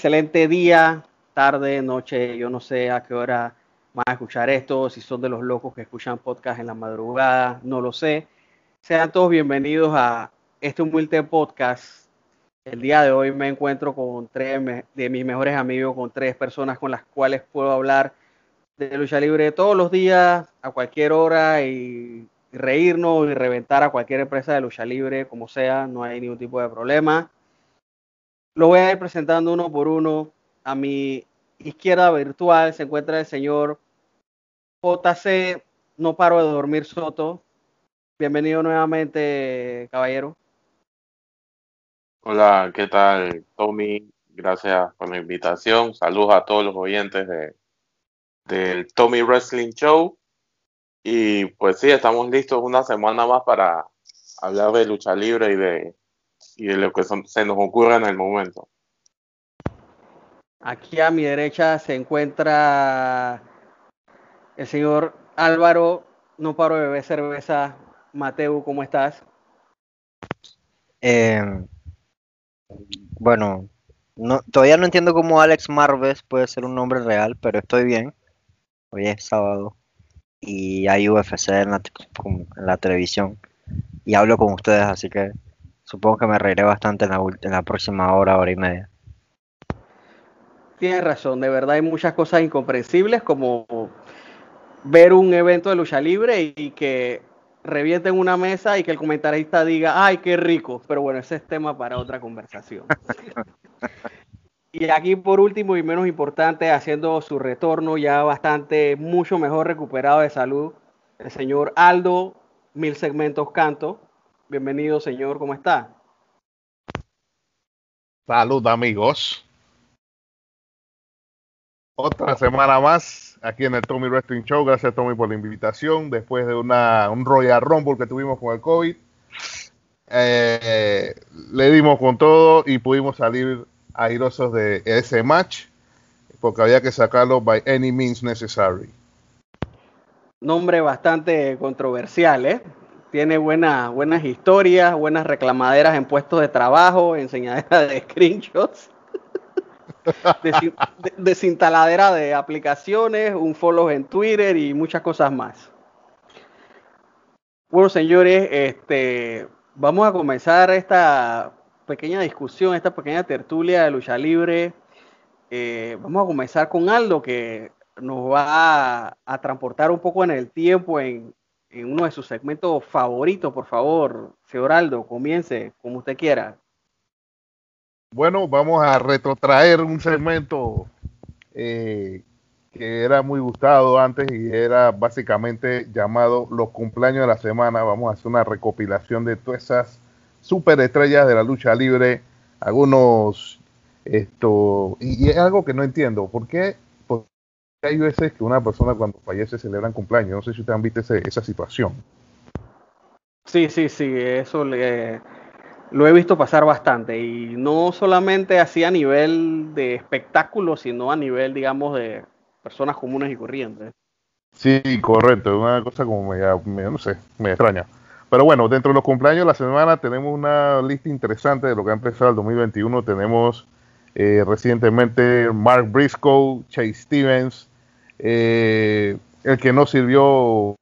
Excelente día, tarde, noche, yo no sé a qué hora van a escuchar esto, si son de los locos que escuchan podcast en la madrugada, no lo sé. Sean todos bienvenidos a este humilde podcast. El día de hoy me encuentro con tres de mis mejores amigos, con tres personas con las cuales puedo hablar de lucha libre todos los días, a cualquier hora y reírnos y reventar a cualquier empresa de lucha libre, como sea, no hay ningún tipo de problema. Lo voy a ir presentando uno por uno. A mi izquierda virtual se encuentra el señor JC, no paro de dormir Soto. Bienvenido nuevamente, caballero. Hola, ¿qué tal, Tommy? Gracias por la invitación. Saludos a todos los oyentes de, del Tommy Wrestling Show. Y pues sí, estamos listos una semana más para hablar de lucha libre y de y de lo que se nos ocurre en el momento. Aquí a mi derecha se encuentra el señor Álvaro, no paro de beber cerveza. Mateo, ¿cómo estás? Eh, bueno, no, todavía no entiendo cómo Alex Marves puede ser un nombre real, pero estoy bien. Hoy es sábado y hay UFC en la, en la televisión y hablo con ustedes, así que Supongo que me reiré bastante en la, en la próxima hora, hora y media. Tienes razón, de verdad hay muchas cosas incomprensibles como ver un evento de lucha libre y que revienten una mesa y que el comentarista diga, ay, qué rico. Pero bueno, ese es tema para otra conversación. y aquí por último y menos importante, haciendo su retorno ya bastante, mucho mejor recuperado de salud, el señor Aldo Mil Segmentos Canto. Bienvenido, señor, ¿cómo está? Salud, amigos. Otra semana más aquí en el Tommy Wrestling Show. Gracias, Tommy, por la invitación. Después de una, un Royal Rumble que tuvimos con el COVID, eh, le dimos con todo y pudimos salir airosos de ese match porque había que sacarlo by any means necessary. Nombre bastante controversial, ¿eh? Tiene buenas historias, buenas reclamaderas en puestos de trabajo, enseñadera de screenshots, desinstaladera de aplicaciones, un follow en Twitter y muchas cosas más. Bueno, señores, este, vamos a comenzar esta pequeña discusión, esta pequeña tertulia de lucha libre. Eh, vamos a comenzar con Aldo, que nos va a transportar un poco en el tiempo en, en uno de sus segmentos favoritos, por favor, señor Aldo, comience como usted quiera. Bueno, vamos a retrotraer un segmento eh, que era muy gustado antes y era básicamente llamado Los cumpleaños de la semana. Vamos a hacer una recopilación de todas esas superestrellas de la lucha libre, algunos esto y, y es algo que no entiendo, ¿por qué hay veces que una persona cuando fallece celebran cumpleaños. No sé si ustedes han visto esa situación. Sí, sí, sí, eso lo he visto pasar bastante. Y no solamente así a nivel de espectáculo, sino a nivel, digamos, de personas comunes y corrientes. Sí, correcto. Es una cosa como me, no sé, me extraña. Pero bueno, dentro de los cumpleaños de la semana tenemos una lista interesante de lo que ha empezado el 2021. Tenemos eh, recientemente Mark Briscoe, Chase Stevens, eh, el que no sirvió,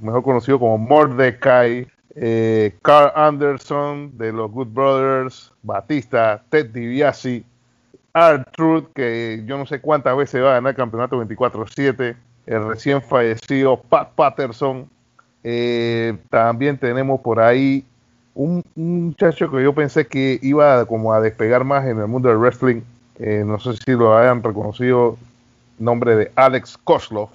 mejor conocido como Mordecai, eh, Carl Anderson de los Good Brothers, Batista, Ted DiBiase, Artruth, que yo no sé cuántas veces va a ganar el campeonato 24-7, el recién fallecido Pat Patterson. Eh, también tenemos por ahí un, muchacho que yo pensé que iba como a despegar más en el mundo del wrestling, eh, no sé si lo hayan reconocido, nombre de Alex Koslov.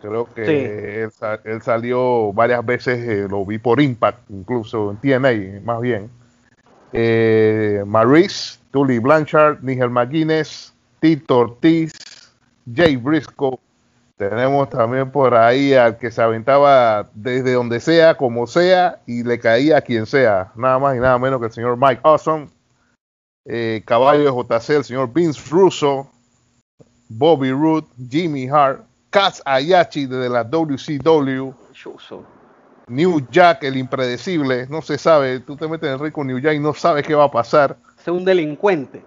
Creo que él, salió varias veces, eh, lo vi por Impact, incluso en TNA, más bien. Eh, Maurice, Tully Blanchard, Nigel McGuinness, Tito Ortiz, Jay Briscoe. Tenemos también por ahí al que se aventaba desde donde sea, como sea, y le caía a quien sea. Nada más y nada menos que el señor Mike Awesome. Eh, caballo de JC, el señor Vince Russo, Bobby Roode, Jimmy Hart, Kaz Ayachi de la WCW, New Jack, el impredecible, no se sabe, tú te metes en el rico New Jack y no sabes qué va a pasar. Es un delincuente.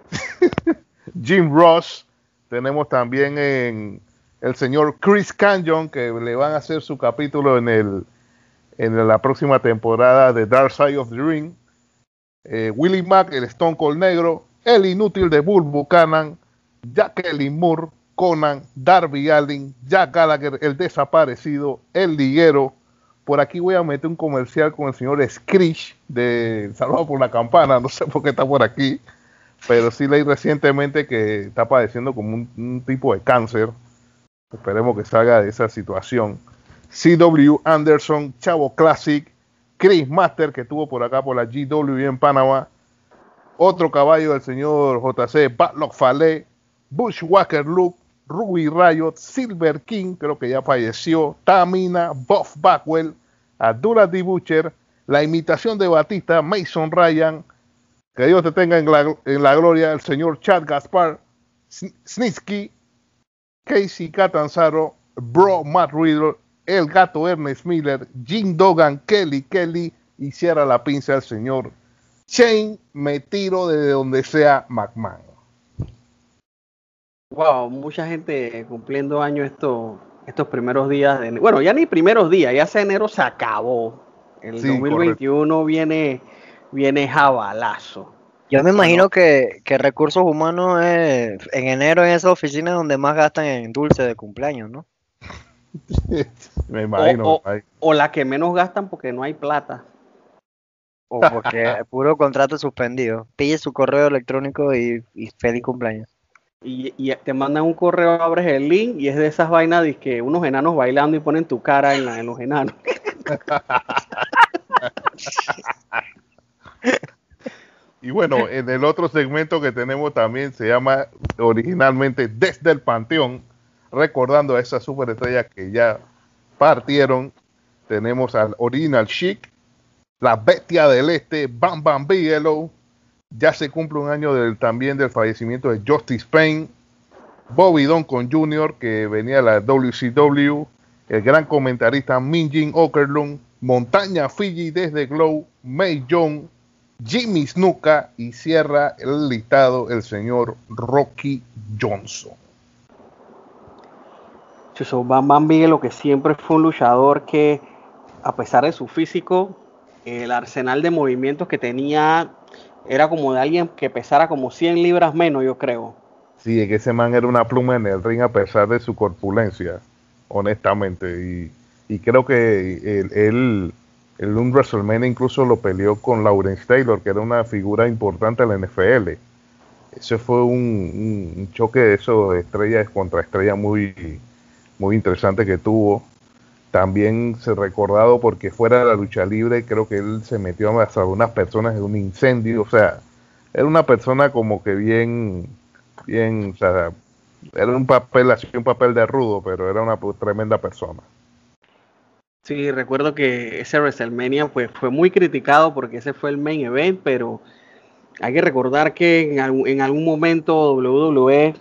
Jim Ross, tenemos también en el señor Chris Canyon, que le van a hacer su capítulo en el en la próxima temporada de Dark Side of the Ring. Eh, Willie Mack, el Stone Cold Negro, el inútil de Bull Buchanan, Jacqueline Moore, Conan, Darby Allin, Jack Gallagher, el desaparecido, el liguero. Por aquí voy a meter un comercial con el señor Screech de Salvado por la Campana, no sé por qué está por aquí, pero sí leí recientemente que está padeciendo como un, tipo de cáncer. Esperemos que salga de esa situación. CW Anderson, Chavo Classic, Chris Master, que estuvo por acá por la GW en Panamá. Otro caballo del señor JC, Batlock Fale, Bushwhacker Luke, Ruby Riot, Silver King, creo que ya falleció, Tamina, Buff Backwell, Abdullah D. Butcher, la imitación de Batista, Mason Ryan, que Dios te tenga en la, gloria, el señor Chad Gaspar, Snitsky, Casey Catanzaro, Bro Matt Riddle, el gato Ernest Miller, Jim Dogan, Kelly Kelly y cierra la pinza el señor Shane, me tiro de donde sea McMahon. Wow, mucha gente cumpliendo años estos, estos primeros días. De, bueno, ya ni primeros días, ya hace enero se acabó. El 2021 viene, viene jabalazo. Yo me imagino que, que, recursos humanos es en enero en esa oficina donde más gastan en dulce de cumpleaños, ¿no? me imagino. O, la que menos gastan porque no hay plata. O porque puro contrato suspendido. Pille su correo electrónico y feliz cumpleaños y, te mandan un correo, abres el link y es de esas vainas de que unos enanos bailando y ponen tu cara en, los enanos. y bueno, en el otro segmento que tenemos también se llama originalmente Desde el Panteón, recordando a esas superestrellas que ya partieron. Tenemos al Original Chic, la Bestia del Este, Bam Bam Bigelow, ya se cumple un año también del fallecimiento de Justice Payne, Bobby Doncon Jr., que venía de la WCW, el gran comentarista Minjin Okerlund, Montaña Fiji desde Glow, May Young, Jimmy Snuka y cierra el listado el señor Rocky Johnson. Bam Bam lo que siempre fue un luchador que, a pesar de su físico, el arsenal de movimientos que tenía era como de alguien que pesara como 100 libras menos, yo creo. Sí, es que ese man era una pluma en el ring a pesar de su corpulencia, honestamente. Y, creo que él, el un WrestleMania incluso lo peleó con Lawrence Taylor, que era una figura importante en la NFL. Ese fue un, choque de esos estrellas contra estrellas muy, muy interesante que tuvo también se recordado porque fuera de la lucha libre, creo que él se metió a algunas personas en un incendio, o sea, era una persona como que bien, bien, o sea, era un papel, así un papel de rudo, pero era una tremenda persona. Sí, recuerdo que ese WrestleMania pues, fue muy criticado porque ese fue el main event, pero hay que recordar que en, en algún momento WWE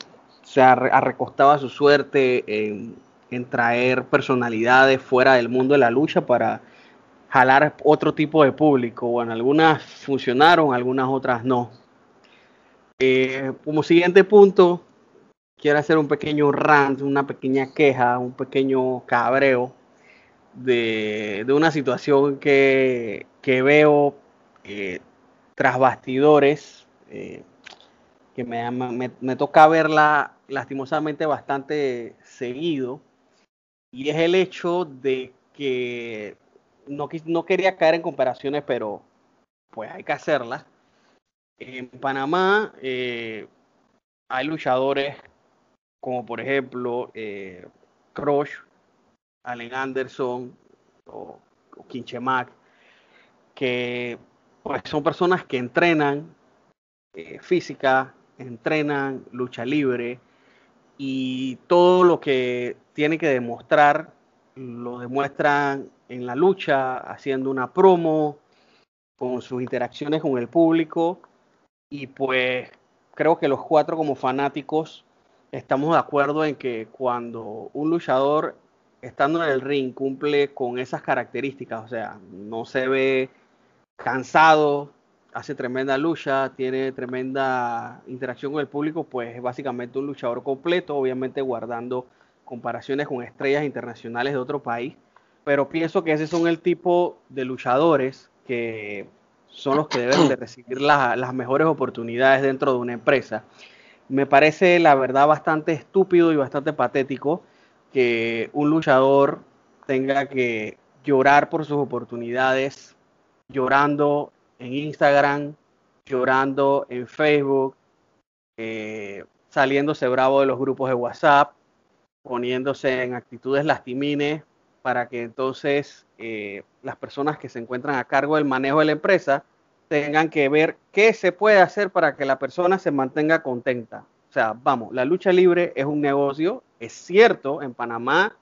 se arrecostaba su suerte en en traer personalidades fuera del mundo de la lucha para jalar otro tipo de público. Bueno, algunas funcionaron, algunas otras no. Eh, como siguiente punto, quiero hacer un pequeño rant, una pequeña queja, un pequeño cabreo de, una situación que, veo eh, tras bastidores, eh, que me, me, me toca verla lastimosamente bastante seguido y es el hecho de que no, no quería caer en comparaciones, pero pues hay que hacerlas. En Panamá eh, hay luchadores como por ejemplo eh, Crush, Allen Anderson o, o Kinchemac, que pues son personas que entrenan eh, física, entrenan lucha libre y todo lo que tiene que demostrar lo demuestran en la lucha, haciendo una promo, con sus interacciones con el público. Y pues creo que los cuatro como fanáticos estamos de acuerdo en que cuando un luchador estando en el ring cumple con esas características, o sea, no se ve cansado, hace tremenda lucha, tiene tremenda interacción con el público, pues es básicamente un luchador completo, obviamente guardando comparaciones con estrellas internacionales de otro país, pero pienso que ese son el tipo de luchadores que son los que deben de recibir la, las mejores oportunidades dentro de una empresa. Me parece la verdad bastante estúpido y bastante patético que un luchador tenga que llorar por sus oportunidades, llorando en Instagram, llorando en Facebook, eh, saliéndose bravo de los grupos de WhatsApp, poniéndose en actitudes lastimines para que entonces eh, las personas que se encuentran a cargo del manejo de la empresa tengan que ver qué se puede hacer para que la persona se mantenga contenta. O sea, vamos, la lucha libre es un negocio, es cierto, en Panamá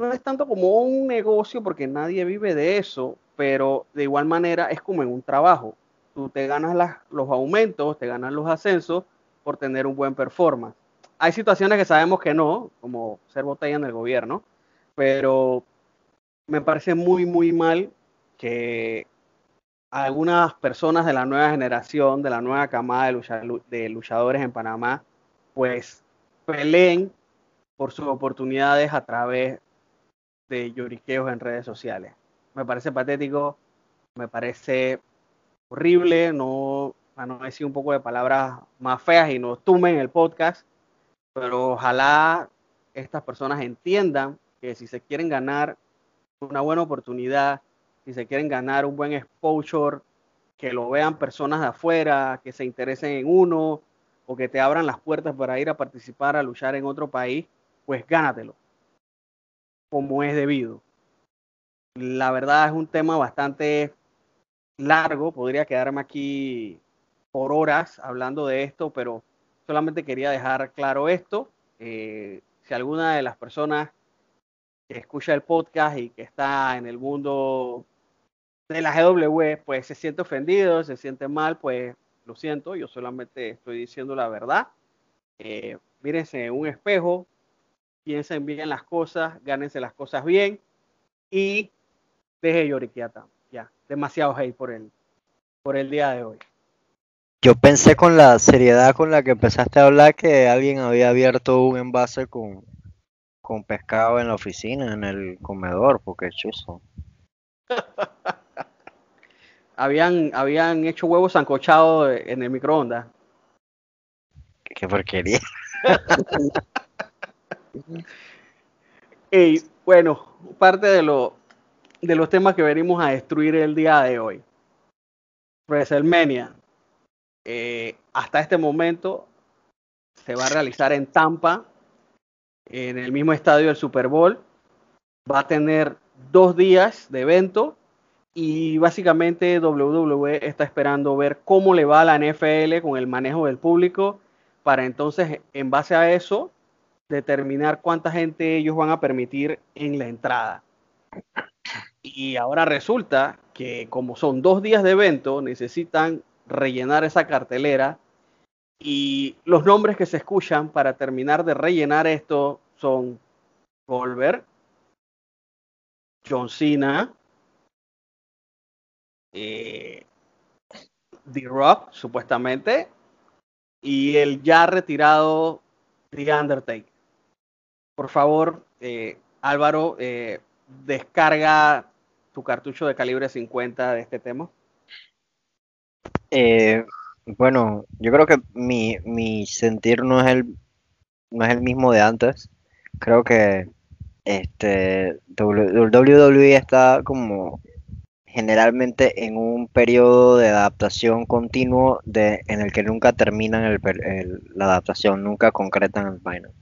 no es tanto como un negocio porque nadie vive de eso, pero de igual manera es como en un trabajo. Tú te ganas los aumentos, te ganas los ascensos por tener un buen performance. Hay situaciones que sabemos que no, como ser botella en el gobierno, pero me parece muy, muy mal que algunas personas de la nueva generación, de la nueva camada de, lucha, de luchadores en Panamá, pues peleen por sus oportunidades a través de lloriqueos en redes sociales. Me parece patético, me parece horrible, no, a no decir un poco de palabras más feas y no tumben el podcast, pero ojalá estas personas entiendan que si se quieren ganar una buena oportunidad, si se quieren ganar un buen exposure, que lo vean personas de afuera, que se interesen en uno o que te abran las puertas para ir a participar, a luchar en otro país, pues gánatelo, como es debido. La verdad es un tema bastante largo, podría quedarme aquí por horas hablando de esto, pero solamente quería dejar claro esto. Eh, si alguna de las personas que escucha el podcast y que está en el mundo de la GW, pues se siente ofendido, se siente mal, pues lo siento, yo solamente estoy diciendo la verdad. Eh, mírense en un espejo, piensen bien las cosas, gánense las cosas bien y deje lloriquiata. Ya, demasiado hate por el, por el día de hoy. Yo pensé con la seriedad con la que empezaste a hablar que alguien había abierto un envase con, con pescado en la oficina, en el comedor, porque chuzo. habían, habían hecho huevos sancochados en el microondas. Qué porquería. y bueno, parte de, lo, de los temas que venimos a destruir el día de hoy. WrestleMania. Eh, hasta este momento se va a realizar en Tampa, en el mismo estadio del Super Bowl. Va a tener dos días de evento y básicamente WWE está esperando ver cómo le va a la NFL con el manejo del público para entonces, en base a eso, determinar cuánta gente ellos van a permitir en la entrada. Y ahora resulta que como son dos días de evento, necesitan rellenar esa cartelera y los nombres que se escuchan para terminar de rellenar esto son Goldberg, John Cena, eh, The Rock, supuestamente, y el ya retirado The Undertaker. Por favor, eh, Álvaro, eh, descarga tu cartucho de calibre 50 de este tema. Eh, bueno, yo creo que mi, mi sentir no es el no es el mismo de antes. Creo que este WWE está como generalmente en un periodo de adaptación continuo de, en el que nunca terminan el, la adaptación, nunca concretan el final.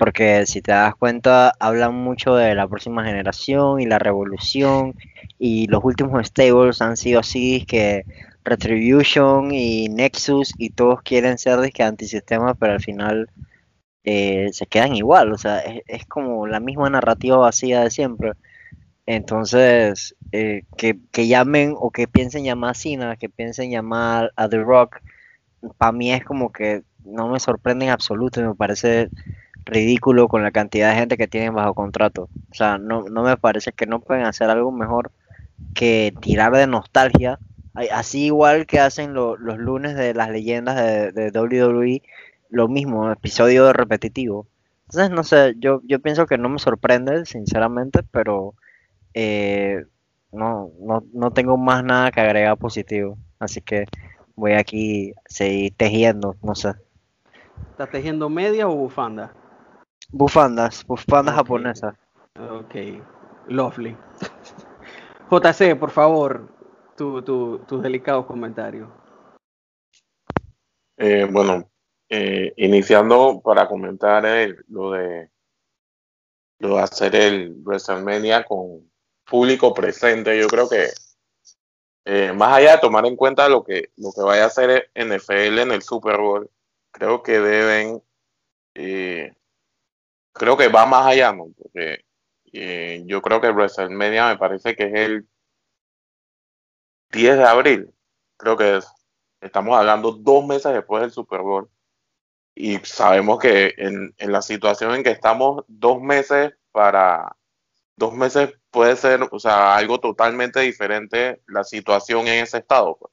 Porque si te das cuenta, hablan mucho de la próxima generación y la revolución, y los últimos stables han sido así, que Retribution y Nexus, y todos quieren ser disque antisistemas, pero al final eh, se quedan igual, o sea, es, como la misma narrativa vacía de siempre. Entonces, eh, que, llamen o que piensen llamar a Cena, que piensen llamar a The Rock, para mí es como que no me sorprende en absoluto me parece ridículo con la cantidad de gente que tienen bajo contrato. O sea, no, me parece que no pueden hacer algo mejor que tirar de nostalgia, así igual que hacen los lunes de las leyendas de, WWE, lo mismo, episodio repetitivo. Entonces, no sé, yo, yo pienso que no me sorprende, sinceramente, pero eh, no, no, no tengo más nada que agregar positivo. Así que voy aquí seguir tejiendo, no sé. ¿Estás tejiendo media o bufanda? Bufandas, bufandas japonesas. Ok, lovely. JC, por favor, tus tu, delicados comentarios. Eh, bueno, eh, iniciando para comentar lo de lo de hacer el WrestleMania con público presente. Yo creo que eh, más allá de tomar en cuenta lo que, lo que vaya a hacer NFL en el Super Bowl, creo que deben, eh, creo que va más allá, ¿no? Porque eh, yo creo que WrestleMania me parece que es el 10 de abril, creo que es. Estamos hablando dos meses después del Super Bowl. Y sabemos que en, la situación en que estamos, dos meses para dos meses puede ser, o sea, algo totalmente diferente la situación en ese estado. Pues.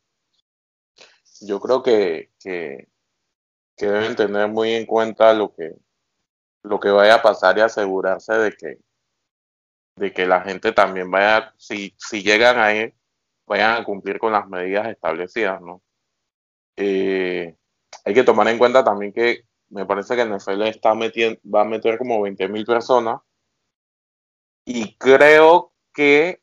Yo creo que, deben tener muy en cuenta lo que, lo que vaya a pasar y asegurarse de que, de que la gente también vaya, si, si llegan ahí, vayan a cumplir con las medidas establecidas, ¿no? Eh, hay que tomar en cuenta también que me parece que NFL está metiendo, va a meter como 20 mil personas y creo que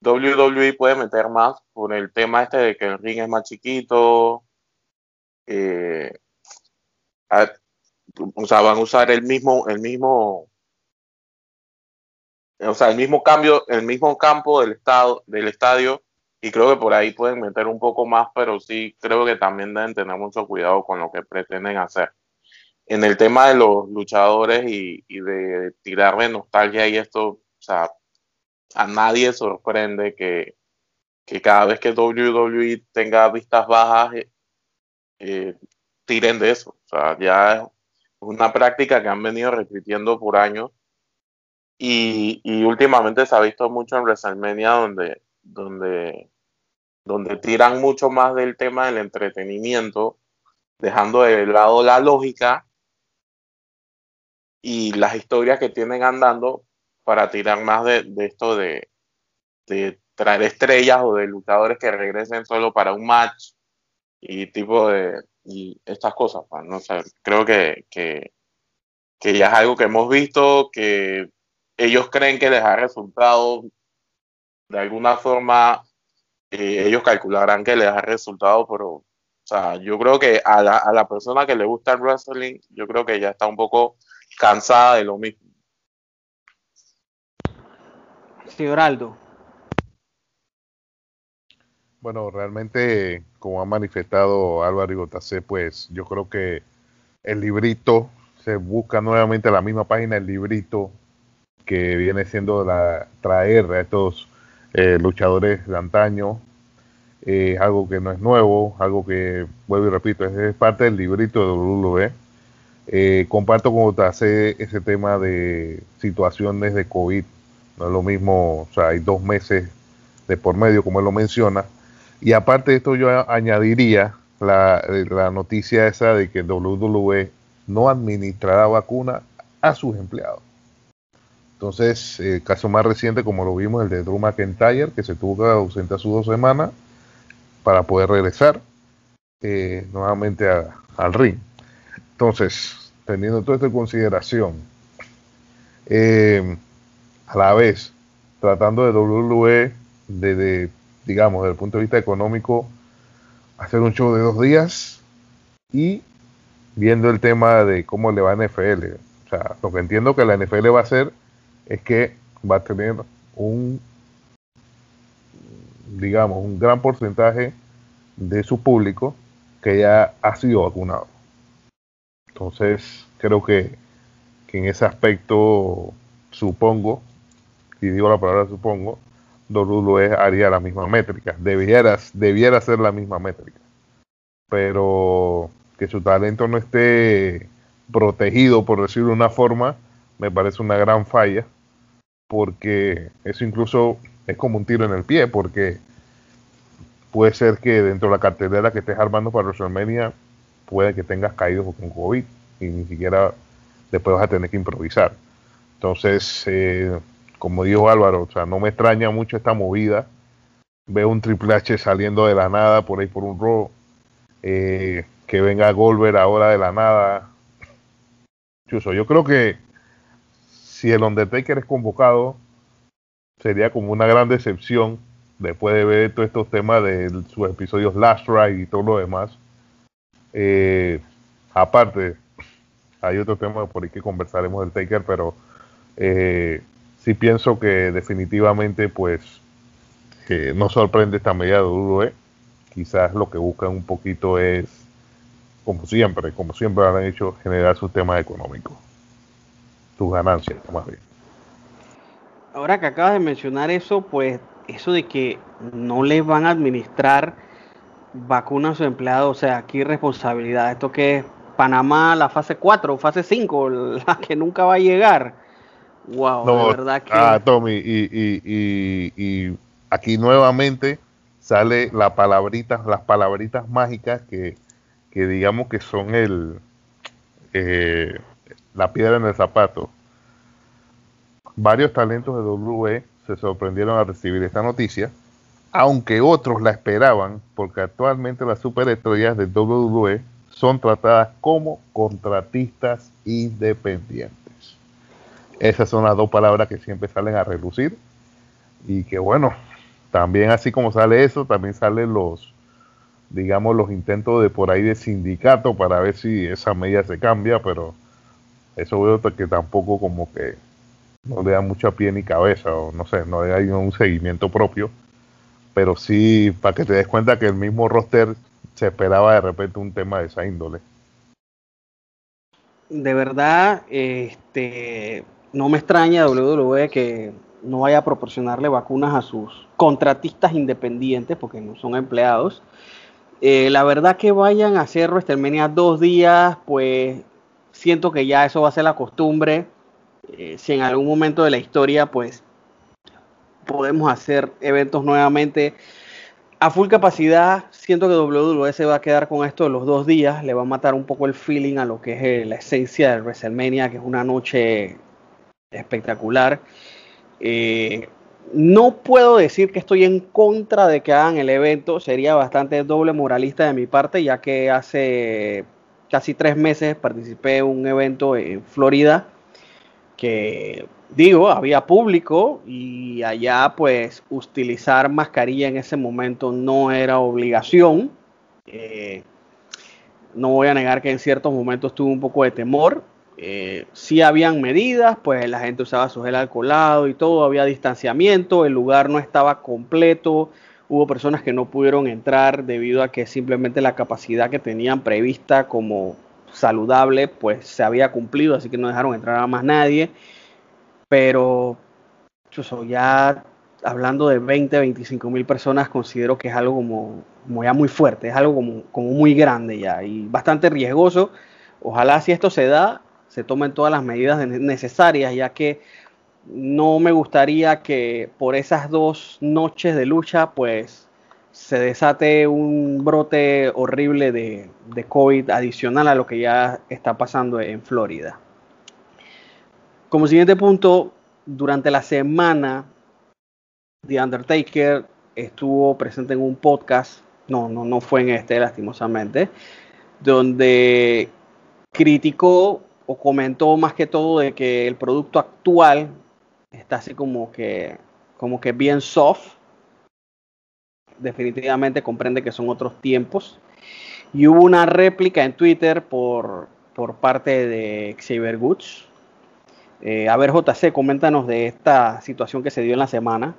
WWE puede meter más por el tema este de que el ring es más chiquito. Eh, o sea, van a usar el mismo, el mismo, o sea, el mismo cambio, el mismo campo del estado, del estadio, y creo que por ahí pueden meter un poco más, pero sí creo que también deben tener mucho cuidado con lo que pretenden hacer. En el tema de los luchadores y, de tirarle nostalgia y esto, o sea, a nadie sorprende que, cada vez que WWE tenga vistas bajas, eh, eh, tiren de eso. O sea, ya una práctica que han venido repitiendo por años. Y, últimamente se ha visto mucho en WrestleMania donde, donde, donde tiran mucho más del tema del entretenimiento, dejando de lado la lógica y las historias que tienen andando para tirar más de, esto de, traer estrellas o de luchadores que regresen solo para un match y tipo de y estas cosas. Pues, ¿no? creo que, que, ya es algo que hemos visto, que ellos creen que les ha resultado de alguna forma, eh, ellos calcularán que les ha resultado, pero o sea, yo creo que a la, a la persona que le gusta el wrestling, yo creo que ya está un poco cansada de lo mismo. Señor Aldo. Bueno, realmente, como ha manifestado Álvaro Igotacé, pues yo creo que el librito, se busca nuevamente la misma página, el librito que viene siendo la traer a estos eh, luchadores de antaño, es algo que no es nuevo, algo que, vuelvo y repito, es, parte del librito de WWE. Eh, comparto con Otacé ese tema de situaciones de COVID no es lo mismo, o sea, hay dos meses de por medio, como él lo menciona. Y aparte de esto, yo añadiría la, la noticia esa de que WWE no administrará vacuna a sus empleados. Entonces, el caso más reciente, como lo vimos, el de Drew McIntyre, que se tuvo que ausentar sus dos semanas para poder regresar eh, nuevamente al ring. Entonces, teniendo todo esto en consideración, eh, a la vez tratando de WWE de, digamos, desde el punto de vista económico, hacer un show de dos días y viendo el tema de cómo le va a NFL. O sea, lo que entiendo que la NFL va a hacer es que va a tener un, digamos, un gran porcentaje de su público que ya ha sido vacunado. Entonces, creo que, que en ese aspecto, supongo, y digo la palabra supongo, WWE haría la misma métrica. Debiera, debiera ser la misma métrica. Pero que su talento no esté protegido, por decirlo de una forma, me parece una gran falla. Porque eso incluso es como un tiro en el pie, porque puede ser que dentro de la cartelera que estés armando para WrestleMania, puede que tengas caído con COVID y ni siquiera después vas a tener que improvisar. Entonces, eh, como dijo Álvaro, o sea, no me extraña mucho esta movida. Veo un Triple H saliendo de la nada por ahí por un Raw. Eh, que venga Goldberg ahora de la nada. yo creo que si el Undertaker es convocado, sería como una gran decepción después de ver todos estos temas de sus episodios Last Ride y todo lo demás. Eh, aparte, hay otro tema por ahí que conversaremos del Taker, pero eh, sí pienso que definitivamente pues no sorprende esta medida de WWE. Quizás lo que buscan un poquito es, como siempre, como siempre han hecho, generar su tema económico. Sus ganancias, más bien. Ahora que acabas de mencionar eso, pues eso de que no les van a administrar vacunas a sus empleados, o sea, aquí responsabilidad. Esto que es Panamá, la fase 4, fase 5, la que nunca va a llegar Wow, no, verdad que. Ah, Tommy, y, aquí nuevamente sale la palabrita, las palabritas mágicas que, digamos que son el eh, la piedra en el zapato. Varios talentos de WWE se sorprendieron al recibir esta noticia, aunque otros la esperaban, porque actualmente las superestrellas de WWE son tratadas como contratistas independientes. Esas son las dos palabras que siempre salen a relucir. Y que bueno, también así como sale eso, también salen los, digamos, los intentos de por ahí de sindicato para ver si esa medida se cambia, pero eso veo que tampoco como que no le da mucha pie ni cabeza, o no sé, no hay un seguimiento propio. Pero sí, para que te des cuenta que el mismo roster se esperaba de repente un tema de esa índole. De verdad, este, no me extraña WWE que no vaya a proporcionarle vacunas a sus contratistas independientes, porque no son empleados. Eh, la verdad que vayan a hacer WrestleMania dos días, pues siento que ya eso va a ser la costumbre. Eh, si en algún momento de la historia, pues podemos hacer eventos nuevamente a full capacidad, siento que WWE se va a quedar con esto de los dos días, le va a matar un poco el feeling a lo que es eh, la esencia de WrestleMania, que es una noche espectacular. Eh, no puedo decir que estoy en contra de que hagan el evento, sería bastante doble moralista de mi parte, ya que hace casi tres meses participé en un evento en Florida que digo, había público y allá pues utilizar mascarilla en ese momento no era obligación. Eh, no voy a negar que en ciertos momentos tuve un poco de temor, eh, si habían medidas, pues la gente usaba su gel alcoholado y todo, había distanciamiento, el lugar no estaba completo, hubo personas que no pudieron entrar debido a que simplemente la capacidad que tenían prevista como saludable, pues se había cumplido, así que no dejaron entrar a más nadie. Pero eso ya hablando de 20, 25 mil personas, considero que es algo como, ya muy fuerte, es algo como muy grande ya y bastante riesgoso. Ojalá si esto se da, se tomen todas las medidas necesarias, ya que no me gustaría que por esas dos noches de lucha, pues se desate un brote horrible de, de COVID adicional a lo que ya está pasando en Florida. Como siguiente punto, durante la semana, The Undertaker estuvo presente en un podcast, no, no, no fue en este, lastimosamente, donde criticó o comentó más que todo de que el producto actual está así como que como que bien soft definitivamente comprende que son otros tiempos. Y hubo una réplica en Twitter por, por parte de Xavier Goods. Eh, a ver, JC, coméntanos de esta situación que se dio en la semana.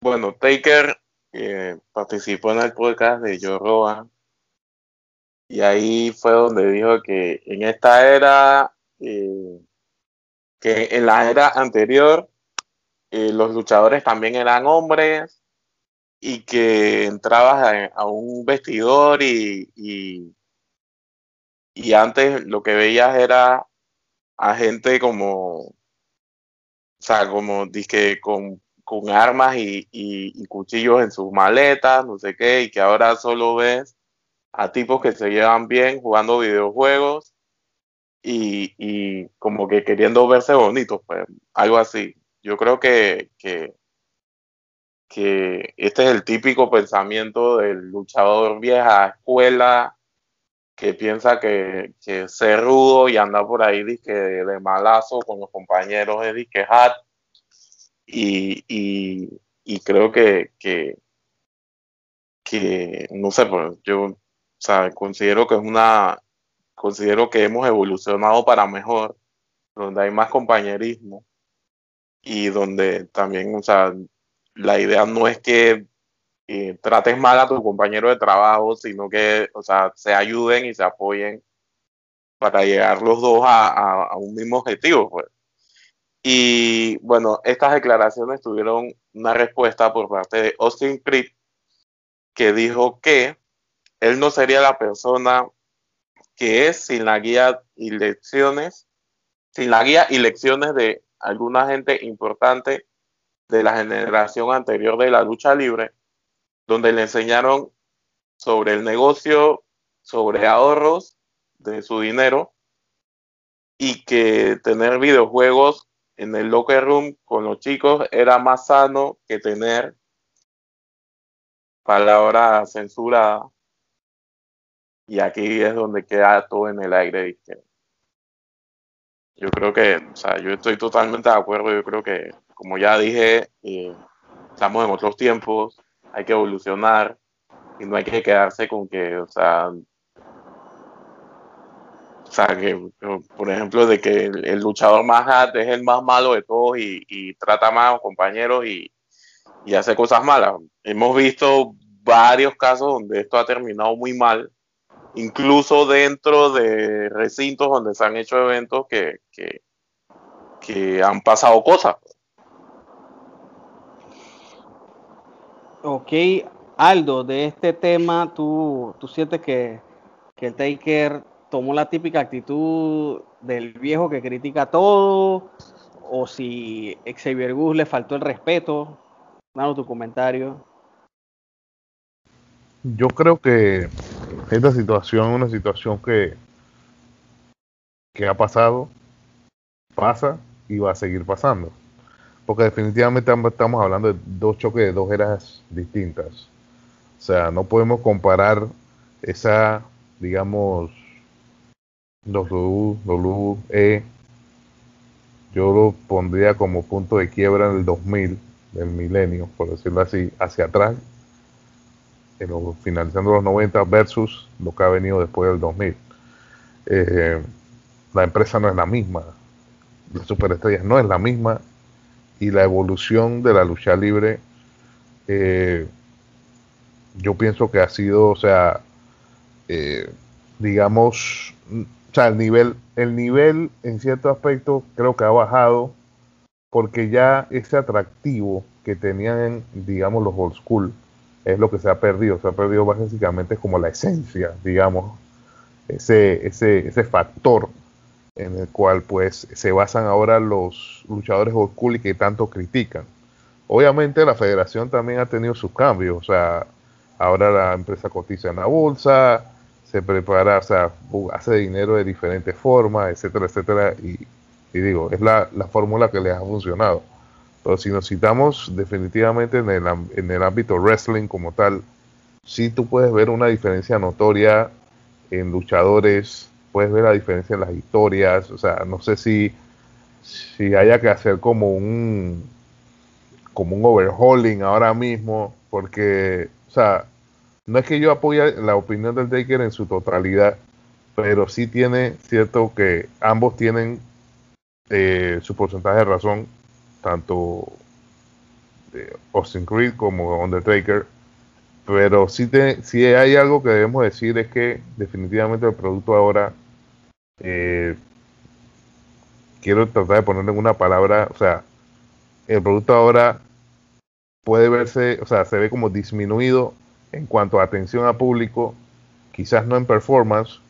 Bueno, Taker eh, participó en el podcast de Joe y ahí fue donde dijo que en esta era, eh, que en la era anterior, eh, los luchadores también eran hombres y que entrabas a, un vestidor y, y, antes lo que veías era a gente como, o sea, como disque con, con armas y, y cuchillos en sus maletas, no sé qué, y que ahora solo ves a tipos que se llevan bien jugando videojuegos y, y como que queriendo verse bonitos, pues algo así. Yo creo que, que, que este es el típico pensamiento del luchador vieja escuela que piensa que, que ser rudo y andar por ahí disque de, malazo con los compañeros es disque hat y, y, creo que, que no sé, pues yo o sea, considero que es una, considero que hemos evolucionado para mejor, donde hay más compañerismo y donde también, o sea, la idea no es que eh, trates mal a tu compañero de trabajo, sino que, o sea, se ayuden y se apoyen para llegar los dos a, a un mismo objetivo, pues. Y bueno, estas declaraciones tuvieron una respuesta por parte de Austin Creed, que dijo que él no sería la persona que es sin la guía y lecciones, sin la guía y lecciones de alguna gente importante de la generación anterior de la lucha libre, donde le enseñaron sobre el negocio, sobre ahorros de su dinero y que tener videojuegos en el locker room con los chicos era más sano que tener palabra censurada y aquí es donde queda todo en el aire. Yo creo que, o sea, yo estoy totalmente de acuerdo. Yo creo que, como ya dije, eh, estamos en otros tiempos, hay que evolucionar y no hay que quedarse con que, o sea, o sea, que, por ejemplo, de que el, luchador más hard es el más malo de todos y, trata más a los compañeros y, y hace cosas malas. Hemos visto varios casos donde esto ha terminado muy mal incluso dentro de recintos donde se han hecho eventos que, que, han pasado cosas. Ok, Aldo, de este tema, ¿tú, tú sientes que, que el Taker tomó la típica actitud del viejo que critica todo? ¿O si Xavier Gus le faltó el respeto? Dame tu comentario. Yo creo que esta situación es una situación que, que ha pasado, pasa y va a seguir pasando. Porque definitivamente estamos hablando de dos choques de dos eras distintas. O sea, no podemos comparar esa, digamos, WWE, yo lo pondría como punto de quiebra en el 2000, del milenio, por decirlo así, hacia atrás, finalizando los 90 versus lo que ha venido después del 2000. Eh, la empresa no es la misma, las superestrellas no es la misma y la evolución de la lucha libre eh, yo pienso que ha sido, o sea, eh, digamos, o sea, el nivel, el nivel en cierto aspecto creo que ha bajado porque ya ese atractivo que tenían, digamos, los old school, es lo que se ha perdido. Se ha perdido básicamente como la esencia, digamos, ese, ese, ese factor en el cual pues se basan ahora los luchadores old y que tanto critican. Obviamente la federación también ha tenido sus cambios, o sea, ahora la empresa cotiza en la bolsa, se prepara, o sea, hace dinero de diferentes formas, etcétera, etcétera, y, digo, es la, la fórmula que les ha funcionado. Pero si nos citamos definitivamente en el, en el ámbito wrestling como tal, sí tú puedes ver una diferencia notoria en luchadores, puedes ver la diferencia en las historias, o sea, no sé si, si haya que hacer como un como un overhauling ahora mismo, porque, o sea, no es que yo apoye la opinión del Taker en su totalidad, pero sí tiene cierto que ambos tienen eh, su porcentaje de razón, tanto Austin Creed como Undertaker. Pero sí, te, sí hay algo que debemos decir es que definitivamente el producto ahora, eh, quiero tratar de ponerle una palabra, o sea, el producto ahora puede verse, o sea, se ve como disminuido en cuanto a atención a público, quizás no en performance,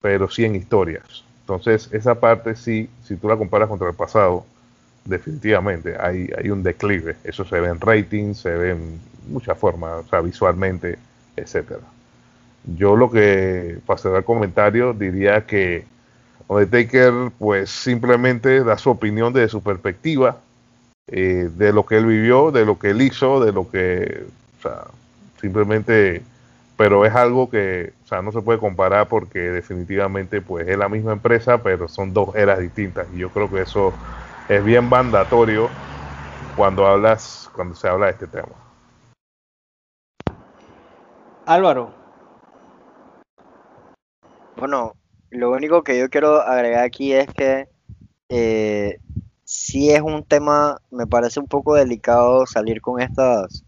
pero sí en historias. Entonces, esa parte sí, si tú la comparas contra el pasado, definitivamente hay, hay un declive. Eso se ve en ratings, se ve en muchas formas, o sea, visualmente, etcétera. Yo lo que, para cerrar el comentario, diría que Undertaker, pues simplemente da su opinión desde su perspectiva, eh, de lo que él vivió, de lo que él hizo, de lo que, o sea, simplemente, pero es algo que, o sea, no se puede comparar porque definitivamente, pues es la misma empresa, pero son dos eras distintas y yo creo que eso es bien mandatorio cuando hablas, cuando se habla de este tema. Álvaro. Bueno, lo único que yo quiero agregar aquí es que eh, sí es un tema, me parece un poco delicado salir con estas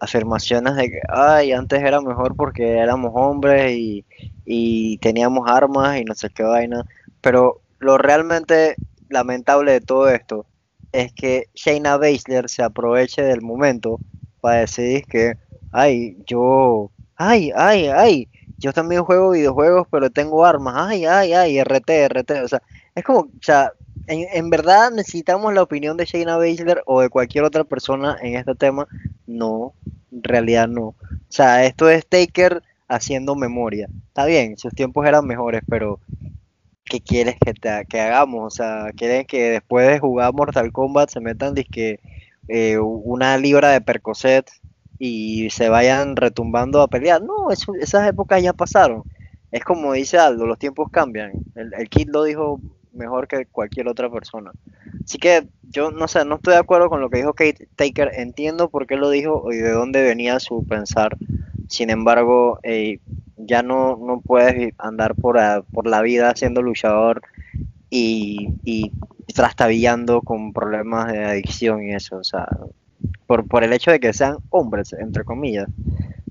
afirmaciones de que, ay, antes era mejor porque éramos hombres y, y teníamos armas y no sé qué vaina, pero lo realmente lamentable de todo esto es que Shayna Baszler se aproveche del momento para decir que, ay, yo, ay, ay, ay, yo también juego videojuegos, pero tengo armas, ay, ay, ay, RT, RT, o sea, es como, o sea, en, en verdad necesitamos la opinión de Shayna Baszler o de cualquier otra persona en este tema, no, en realidad no, o sea, esto es Taker haciendo memoria, está bien, sus tiempos eran mejores, pero ¿qué quieres que, te, que hagamos? O sea, quieren que después de jugar Mortal Kombat se metan disque, eh, una libra de Percocet y se vayan retumbando a pelear. No, esas épocas ya pasaron. Es como dice Aldo, los tiempos cambian. El, el Kid lo dijo mejor que cualquier otra persona. Así que yo no sé, no estoy de acuerdo con lo que dijo Kate Taker. Entiendo por qué lo dijo y de dónde venía su pensar. Sin embargo, eh, ya no, no puedes andar por, por la vida siendo luchador y, y trastabillando con problemas de adicción y eso, o sea, por, por el hecho de que sean hombres, entre comillas,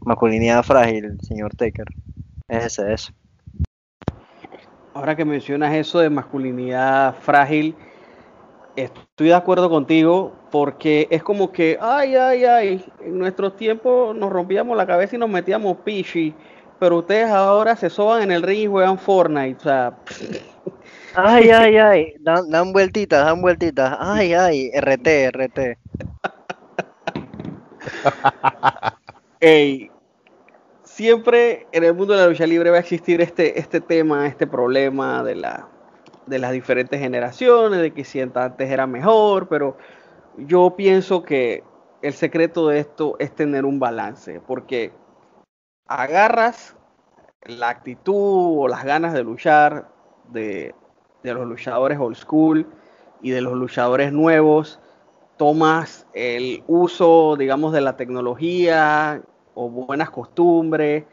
masculinidad frágil, señor Taker, es ese, eso. Ahora que mencionas eso de masculinidad frágil, estoy de acuerdo contigo porque es como que, ay, ay, ay, en nuestros tiempos nos rompíamos la cabeza y nos metíamos pichi, pero ustedes ahora se soban en el ring y juegan Fortnite, o sea, Ay, ay, ay, dan, dan vueltitas, dan vueltitas, ay, ay, RT, RT. Ey, siempre en el mundo de la lucha libre va a existir este, este tema, este problema de, la, de las diferentes generaciones, de que si antes era mejor, pero yo pienso que el secreto de esto es tener un balance, porque agarras la actitud o las ganas de luchar de, de los luchadores old school y de los luchadores nuevos, tomas el uso, digamos, de la tecnología o buenas costumbres.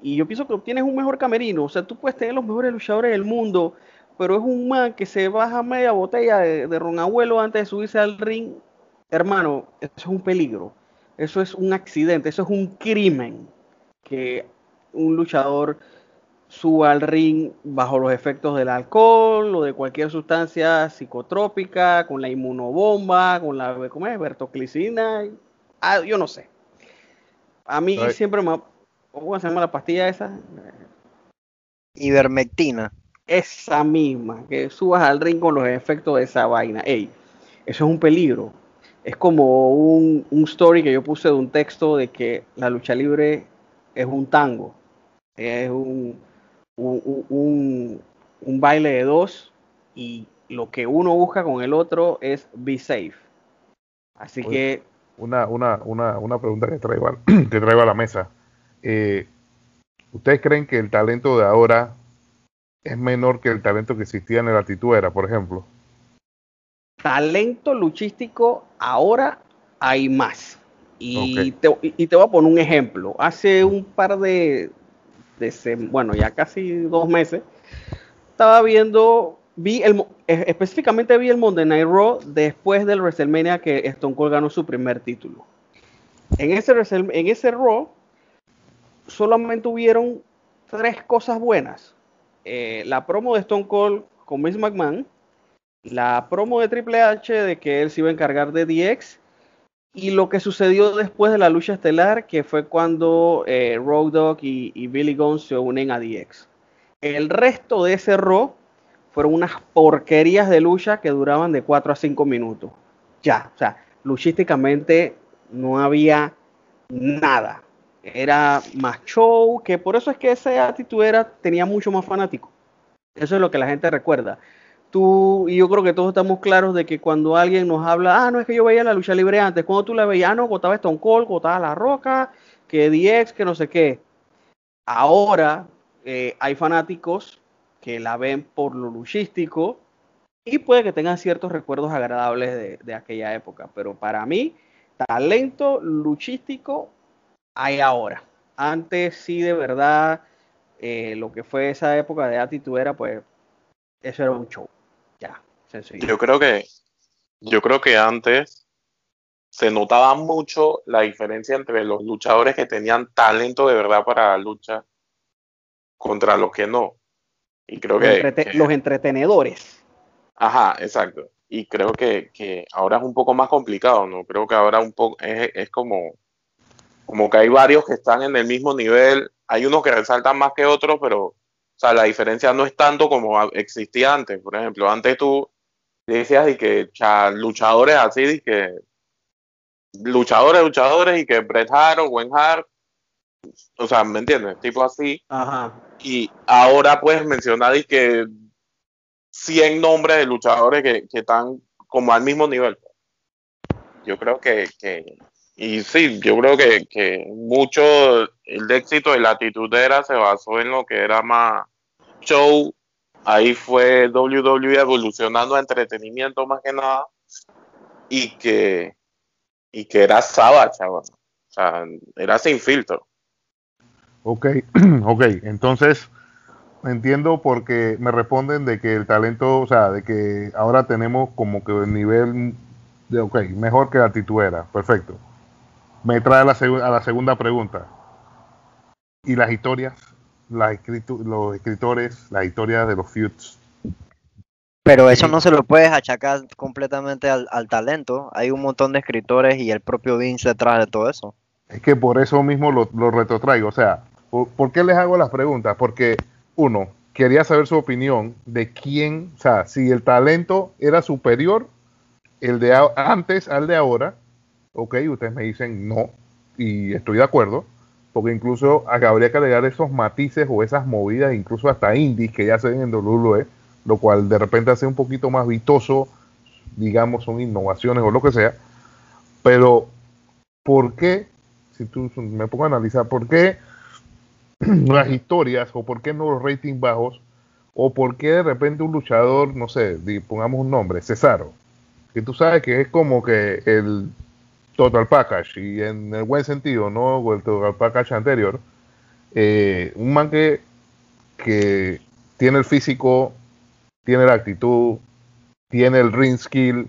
Y yo pienso que obtienes un mejor camerino. O sea, tú puedes tener los mejores luchadores del mundo, pero es un man que se baja media botella de, de ron abuelo antes de subirse al ring. Hermano, eso es un peligro. Eso es un accidente. Eso es un crimen. Que un luchador suba al ring bajo los efectos del alcohol o de cualquier sustancia psicotrópica, con la inmunobomba, con la ¿cómo es? Ah, yo no sé. A mí Ay. siempre me... ¿Cómo se llama la pastilla esa? Ivermectina. Esa misma, que subas al ring con los efectos de esa vaina. Ey, eso es un peligro. Es como un, un story que yo puse de un texto de que la lucha libre es un tango. Es un, un, un- baile de dos y lo que uno busca con el otro es be safe. Así Oye. que Una, una, una, una pregunta que traigo, a- que traigo a la mesa. Eh, ¿Ustedes creen que el talento de ahora es menor que el talento que existía en el Atituera, por ejemplo? talento luchístico ahora hay más. Y, te, y te voy a poner un ejemplo. Hace un par de, de bueno, ya casi dos meses, estaba viendo, vi el, e, específicamente vi el Monday Night Raw después del WrestleMania que Stone Cold ganó su primer título. En ese, en ese Raw solamente hubieron tres cosas buenas. Eh, la promo de Stone Cold con Miss McMahon, la promo de Triple H de que él se iba a encargar de DX y lo que sucedió después de la lucha estelar, que fue cuando eh, Road y, Billy Gunn se unen a DX. El resto de ese Raw fueron unas porquerías de lucha que duraban de 4 a 5 minutos. Ya, o sea, luchísticamente no había nada. Era más show, que por eso es que esa actitud era, tenía mucho más fanático. Eso es lo que la gente recuerda tú y yo creo que todos estamos claros de que cuando alguien nos habla, ah, no es que yo veía la lucha libre antes, cuando tú la veías, ah, no, gotaba Stone Cold, gotaba La Roca, que DX, que no sé qué. Ahora eh, hay fanáticos que la ven por lo luchístico y puede que tengan ciertos recuerdos agradables de, aquella época, pero para mí, talento luchístico hay ahora. Antes sí, de verdad, eh, lo que fue esa época de actitud era pues eso era un show. Sencillo. Yo creo que, yo creo que antes se notaba mucho la diferencia entre los luchadores que tenían talento de verdad para la lucha contra los que no. Y creo que, los entretenedores. Ajá, exacto. Y creo que, que, ahora es un poco más complicado, ¿no? Creo que ahora un poco es, es como, como que hay varios que están en el mismo nivel. Hay unos que resaltan más que otros, pero o sea, la diferencia no es tanto como existía antes. Por ejemplo, antes tú decías y que luchadores así, y que luchadores, luchadores y que Bret Hart o Gwen Hart, o sea, ¿me entiendes? Tipo así. Ajá. Y ahora puedes mencionar y que 100 nombres de luchadores que, que están como al mismo nivel. Yo creo que, que y sí, yo creo que, que mucho el éxito de la era se basó en lo que era más show. Ahí fue WWE evolucionando a entretenimiento más que nada. Y que, y que era sábado, chaval. O sea, era sin filtro. Ok, ok. Entonces, entiendo porque me responden de que el talento, o sea, de que ahora tenemos como que el nivel de, ok, mejor que la tituera. Perfecto me trae a la, a la segunda pregunta. ¿Y las historias? Las los escritores, las historias de los feuds. Pero eso no se lo puedes achacar completamente al, talento. Hay un montón de escritores y el propio Vince detrás de todo eso. Es que por eso mismo lo, lo retrotraigo. O sea, ¿por, qué les hago las preguntas? Porque, uno, quería saber su opinión de quién, o sea, si el talento era superior el de antes al de ahora, ok, ustedes me dicen no, y estoy de acuerdo, porque incluso habría que agregar esos matices o esas movidas, incluso hasta indies que ya se ven en WWE, lo cual de repente hace un poquito más vistoso, digamos, son innovaciones o lo que sea, pero ¿por qué, si tú me pongo a analizar, por qué las historias o por qué no los ratings bajos o por qué de repente un luchador, no sé, pongamos un nombre, Cesaro, que tú sabes que es como que el total package, y en el buen sentido, no el total package anterior, eh, un man que, que tiene el físico, tiene la actitud, tiene el ring skill,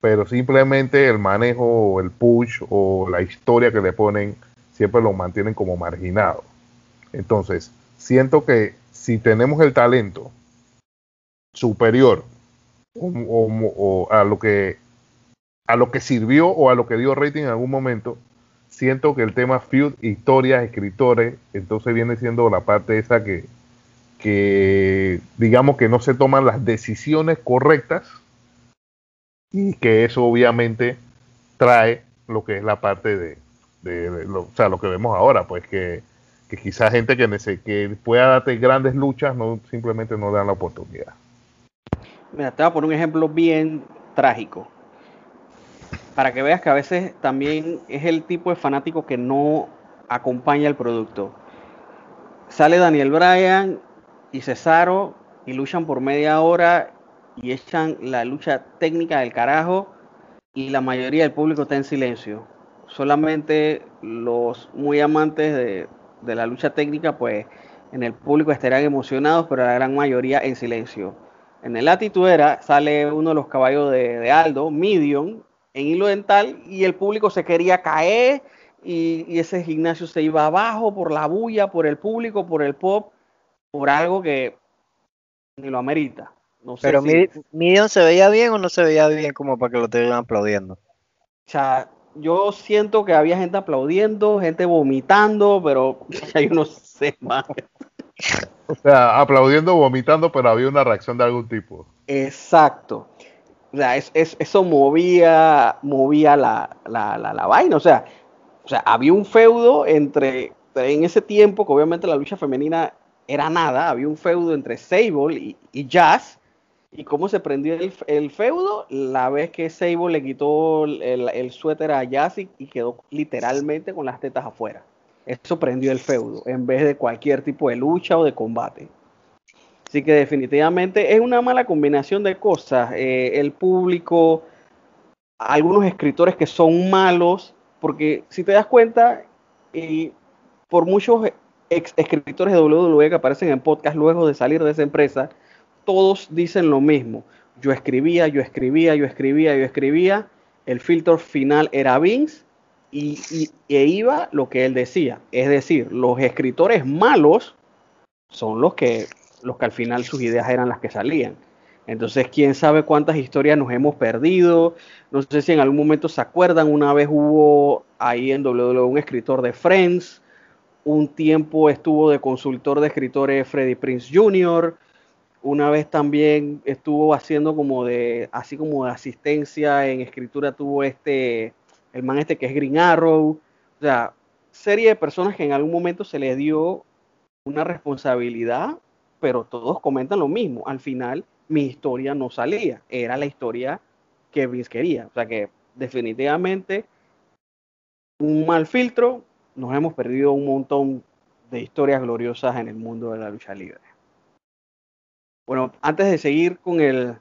pero simplemente el manejo el push o la historia que le ponen siempre lo mantienen como marginado. Entonces, siento que si tenemos el talento superior o a lo que a lo que sirvió o a lo que dio rating en algún momento, siento que el tema feud, historias, escritores, entonces viene siendo la parte esa que, que digamos que no se toman las decisiones correctas y que eso obviamente trae lo que es la parte de, lo, o sea, lo que vemos ahora, pues que, que quizás gente que, que pueda darte grandes luchas no simplemente no dan la oportunidad. Mira, te voy a poner un ejemplo bien trágico para que veas que a veces también es el tipo de fanático que no acompaña el producto. Sale Daniel Bryan y Cesaro y luchan por media hora y echan la lucha técnica del carajo y la mayoría del público está en silencio. Solamente los muy amantes de, de la lucha técnica, pues en el público estarán emocionados, pero la gran mayoría en silencio. En el Atituera sale uno de los caballos de, Aldo, Medium, en hilo dental, y el público se quería caer, y, ese gimnasio se iba abajo por la bulla, por el público, por el pop, por algo que ni lo amerita. No sé Pero Medium se veía bien o no se veía bien como para que lo estuvieran aplaudiendo. O sea, yo siento que había gente aplaudiendo, gente vomitando, pero ya yo no sé más. O sea, aplaudiendo, vomitando, pero había una reacción de algún tipo. Exacto. O sea, es, eso movía, movía la, la, la, vaina. O sea, o sea, había un feudo entre, en ese tiempo, que obviamente la lucha femenina era nada, había un feudo entre Sable y, Jazz, ¿Y cómo se prendió el, feudo? La vez que Sable le quitó el, suéter a Yassi y quedó literalmente con las tetas afuera. Eso prendió el feudo, en vez de cualquier tipo de lucha o de combate. Así que definitivamente es una mala combinación de cosas. Eh, el público, algunos escritores que son malos, porque si te das cuenta, y por muchos ex escritores de WWE que aparecen en podcast luego de salir de esa empresa, todos dicen lo mismo. Yo escribía, yo escribía, yo escribía, yo escribía. El filtro final era Vince y, iba lo que él decía. Es decir, los escritores malos son los que, los que al final sus ideas eran las que salían. Entonces, quién sabe cuántas historias nos hemos perdido. No sé si en algún momento se acuerdan, una vez hubo ahí en WWE un escritor de Friends, un tiempo estuvo de consultor de escritores Freddie Prince Jr., una vez también estuvo haciendo como de, así como de asistencia en escritura, tuvo este, el man este que es Green Arrow. O sea, serie de personas que en algún momento se les dio una responsabilidad, pero todos comentan lo mismo. Al final, mi historia no salía, era la historia que Vince quería. O sea que definitivamente un mal filtro, nos hemos perdido un montón de historias gloriosas en el mundo de la lucha libre. Bueno, antes de seguir con el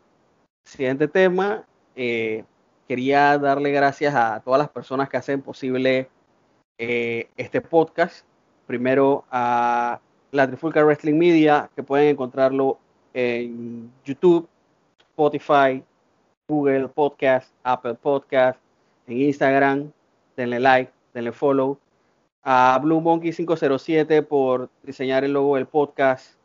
siguiente tema, eh, quería darle gracias a todas las personas que hacen posible eh, este podcast. Primero a la Trifulca Wrestling Media, que pueden encontrarlo en YouTube, Spotify, Google Podcast, Apple Podcast, en Instagram. Denle like, denle follow. A Blue Monkey 507 por diseñar el logo del podcast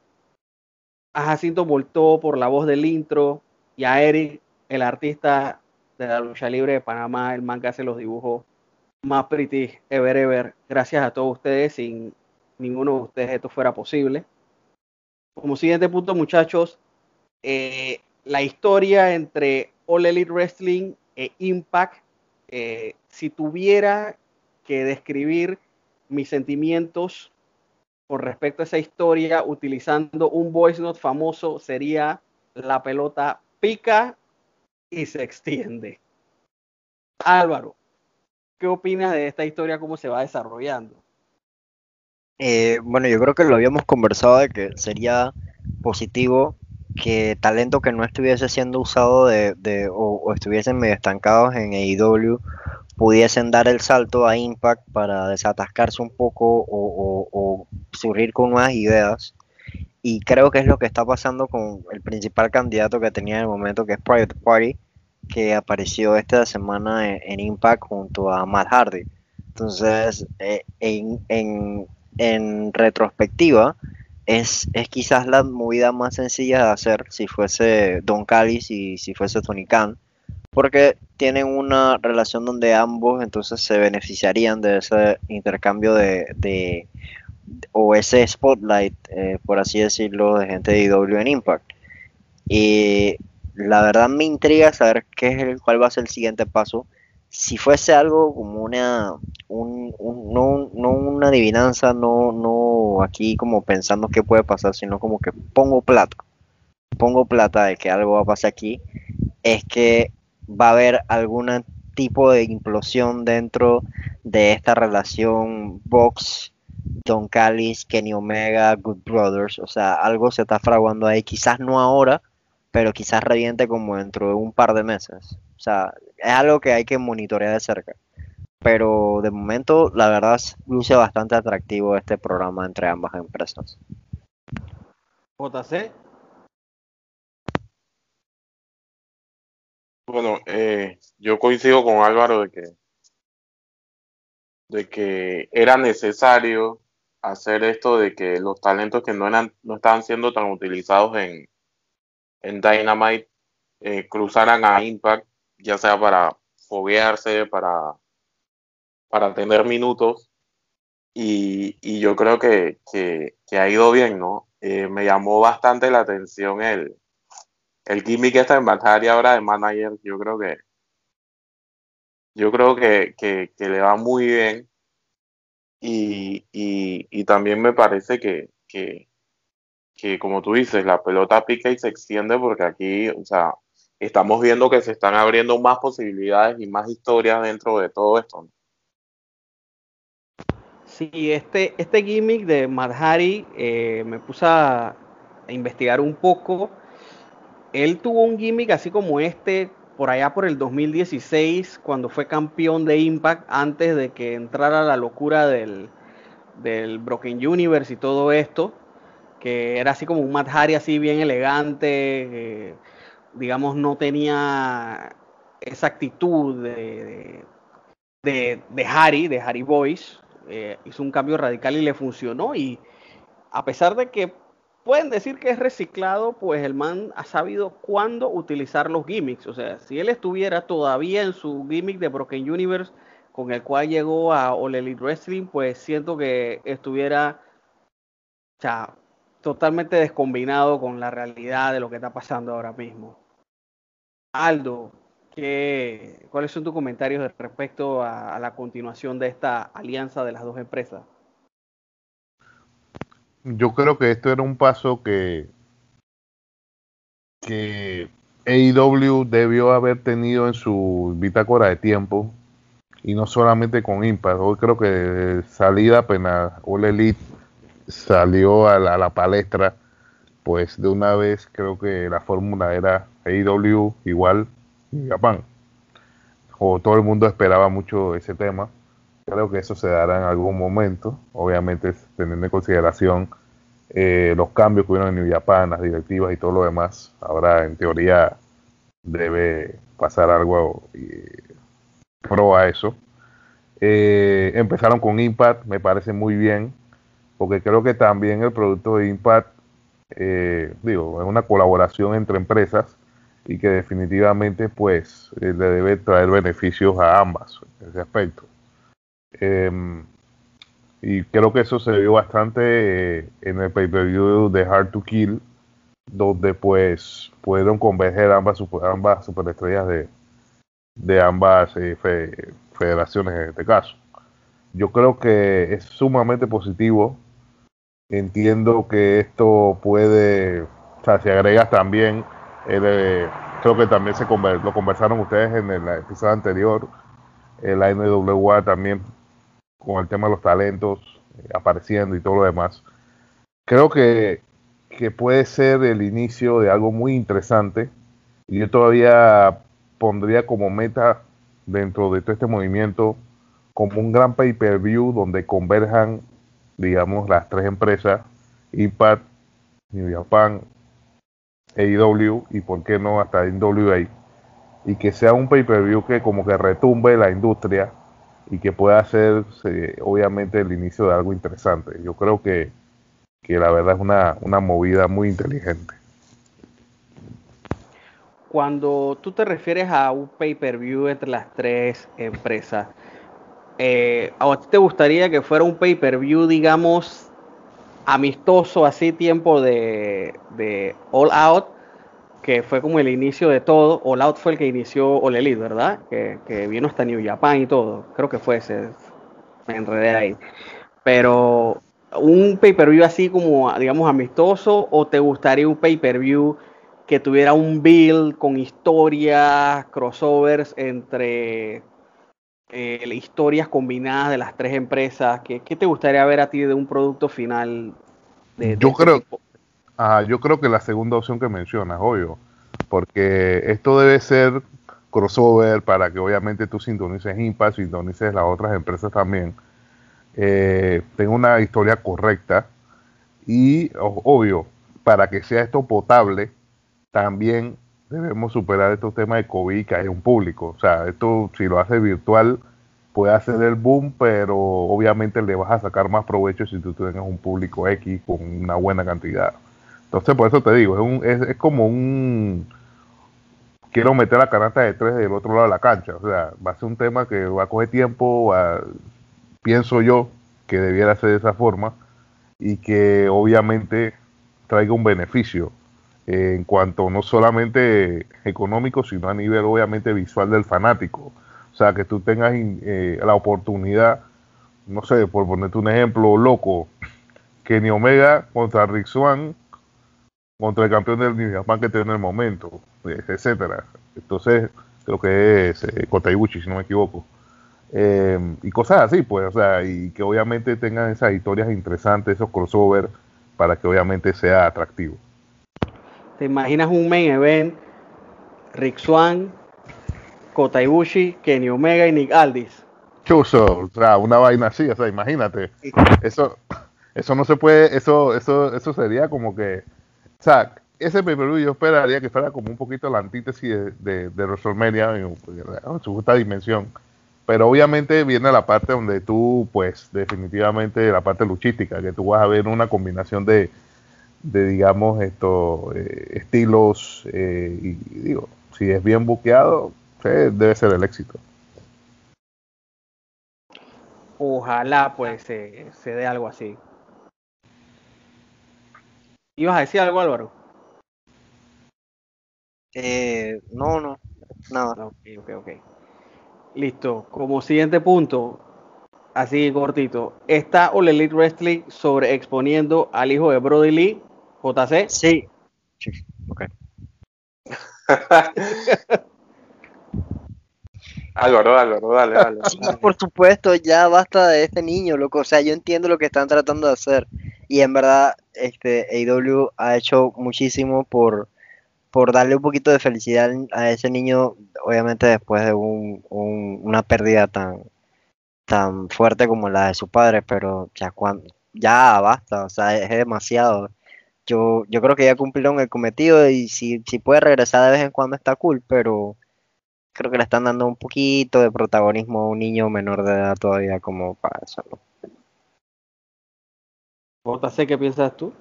a Jacinto Voltó por la voz del intro y a Eric, el artista de la lucha libre de Panamá, el man que hace los dibujos más pretty ever ever. Gracias a todos ustedes, sin ninguno de ustedes esto fuera posible. Como siguiente punto, muchachos, eh, la historia entre All Elite Wrestling e Impact, eh, si tuviera que describir mis sentimientos con respecto a esa historia, utilizando un voice note famoso, sería la pelota pica y se extiende. Álvaro, ¿qué opinas de esta historia, cómo se va desarrollando? Eh, bueno, yo creo que lo habíamos conversado de que sería positivo que talento que no estuviese siendo usado de, o, estuviesen medio estancados en AEW pudiesen dar el salto a Impact para desatascarse un poco o, surgir con nuevas ideas. Y creo que es lo que está pasando con el principal candidato que tenía en el momento, que es Private Party, que apareció esta semana en, Impact junto a Matt Hardy. Entonces, eh, en, retrospectiva, es, es, quizás la movida más sencilla de hacer si fuese Don Callis y si fuese Tony Khan porque tienen una relación donde ambos entonces se beneficiarían de ese intercambio de, o ese spotlight, eh, por así decirlo, de gente de IW en Impact. Y la verdad me intriga saber qué es el, cuál va a ser el siguiente paso. Si fuese algo como una, un, no, no, una adivinanza, no, no aquí como pensando qué puede pasar, sino como que pongo plata, pongo plata de que algo va a pasar aquí, es que va a haber algún tipo de implosión dentro de esta relación Box, Don Callis, Kenny Omega, Good Brothers. O sea, algo se está fraguando ahí. Quizás no ahora, pero quizás reviente como dentro de un par de meses. Sea, es algo que hay que monitorear de cerca. Pero de momento, la verdad, luce bastante atractivo este programa entre ambas empresas. JC. Bueno, eh, yo coincido con Álvaro de que, de que era necesario hacer esto de que los talentos que no, eran, no estaban siendo tan utilizados en, en Dynamite eh, cruzaran a Impact, ya sea para foguearse, para, para tener minutos. Y, y yo creo que, que, ha ido bien, ¿no? Eh, me llamó bastante la atención el, el gimmick esta en batalla ahora de manager. Yo creo que yo creo que, que, le va muy bien. Y, y, y también me parece que, que, como tú dices, la pelota pica y se extiende porque aquí, o sea, estamos viendo que se están abriendo más posibilidades y más historias dentro de todo esto. Sí, este, este gimmick de Madhari eh, me puse a investigar un poco. Él tuvo un gimmick así como este por allá por el 2016, cuando fue campeón de Impact, antes de que entrara la locura del, del Broken Universe y todo esto, que era así como un Matt Hardy así bien elegante, eh, digamos, no tenía esa actitud de, de, de Harry, de Harry Boyce, eh, hizo un cambio radical y le funcionó. Y a pesar de que pueden decir que es reciclado, pues el man ha sabido cuándo utilizar los gimmicks. O sea, si él estuviera todavía en su gimmick de Broken Universe, con el cual llegó a All Elite Wrestling, pues siento que estuviera o sea, totalmente descombinado con la realidad de lo que está pasando ahora mismo. Aldo, ¿qué, ¿cuáles son tus comentarios respecto a, la continuación de esta alianza de las dos empresas? yo creo que esto era un paso que, que AEW debió haber tenido en su bitácora de tiempo y no solamente con Impact. Hoy creo que salida apenas All salió a la, palestra, pues de una vez creo que la fórmula era AEW igual y Japón. O todo el mundo esperaba mucho ese tema. Creo que eso se dará en algún momento, obviamente teniendo en consideración eh, los cambios que hubieron en New Japan, las directivas y todo lo demás. Ahora, en teoría, debe pasar algo eh, pro a eso. Eh, empezaron con Impact, me parece muy bien, porque creo que también el producto de Impact, eh, digo, es una colaboración entre empresas y que definitivamente pues le debe traer beneficios a ambas en ese aspecto. Eh, y creo que eso se vio bastante eh, en el pay-per-view de Hard to Kill, donde pues pudieron converger ambas, ambas superestrellas de, de ambas eh, fe, federaciones en este caso. Yo creo que es sumamente positivo. Entiendo que esto puede, o sea, si agregas también, eh, creo que también se conver, lo conversaron ustedes en el episodio anterior, la NWA también con el tema de los talentos eh, apareciendo y todo lo demás. Creo que, que puede ser el inicio de algo muy interesante y yo todavía pondría como meta dentro de todo este movimiento como un gran pay-per-view donde converjan, digamos, las tres empresas, Impact, New Japan, AEW y por qué no hasta NWA, y que sea un pay-per-view que como que retumbe la industria y que pueda ser obviamente el inicio de algo interesante. Yo creo que, que la verdad es una, una movida muy inteligente. Cuando tú te refieres a un pay-per-view entre las tres empresas, eh, ¿a ti te gustaría que fuera un pay-per-view, digamos, amistoso, así tiempo de, de All Out? que fue como el inicio de todo. All Out fue el que inició All Elite, ¿verdad? Que, que vino hasta New Japan y todo. Creo que fue ese. Me enredé ahí. Pero un pay-per-view así como, digamos, amistoso, o te gustaría un pay-per-view que tuviera un build con historias, crossovers entre eh, historias combinadas de las tres empresas. ¿Qué, ¿Qué, te gustaría ver a ti de un producto final? De, de Yo este creo. Ah, yo creo que la segunda opción que mencionas, obvio, porque esto debe ser crossover para que obviamente tú sintonices Impact, sintonices las otras empresas también. Eh, tenga una historia correcta y obvio, para que sea esto potable, también debemos superar estos temas de COVID y que haya un público. O sea, esto si lo hace virtual puede hacer el boom, pero obviamente le vas a sacar más provecho si tú tienes un público X con una buena cantidad. Entonces, por eso te digo, es, un, es, es como un... Quiero meter la canasta de tres del otro lado de la cancha. O sea, va a ser un tema que va a coger tiempo, pienso yo que debiera ser de esa forma y que obviamente traiga un beneficio en cuanto no solamente económico, sino a nivel obviamente visual del fanático. O sea, que tú tengas eh, la oportunidad, no sé, por ponerte un ejemplo loco, Kenny Omega contra Rick Swan, contra el campeón del New Japan que tiene en el momento, etcétera. Entonces, creo que es eh, si no me equivoco. Eh, y cosas así, pues, o sea, y que obviamente tengan esas historias interesantes, esos crossovers, para que obviamente sea atractivo. ¿Te imaginas un main event? Rick Swan, Kota Ibushi, Kenny Omega y Nick Aldis. Chuso, o sea, una vaina así, o sea, imagínate. Eso, eso no se puede, eso, eso, eso sería como que, o sea, ese pay yo esperaría que fuera como un poquito la antítesis de, de, de WrestleMania en su justa dimensión. Pero obviamente viene la parte donde tú, pues, definitivamente la parte luchística, que tú vas a ver una combinación de, de digamos, estos eh, estilos, eh, y, digo, si es bien buqueado, debe ser el éxito. Ojalá, pues, se, se dé algo así. ¿Ibas a decir algo, Álvaro? Eh, no, no, nada. Ok, ok, ok. Listo. Como siguiente punto, así cortito, ¿está All Elite Wrestling sobre exponiendo al hijo de Brody Lee, JC? Sí. sí. Ok. Álvaro, Álvaro, dale, dale. Sí, por supuesto, ya basta de este niño, loco. O sea, yo entiendo lo que están tratando de hacer. Y en verdad, este AW ha hecho muchísimo por, por darle un poquito de felicidad a ese niño, obviamente después de un, una pérdida tan, tan fuerte como la de su padre, pero ya, cuando, ya basta, o sea, es demasiado. Yo, yo creo que ya cumplieron el cometido y si, si puede regresar de vez en cuando está cool, pero creo que le están dando un poquito de protagonismo a un niño menor de edad todavía como para eso. JC, ¿qué piensas tú?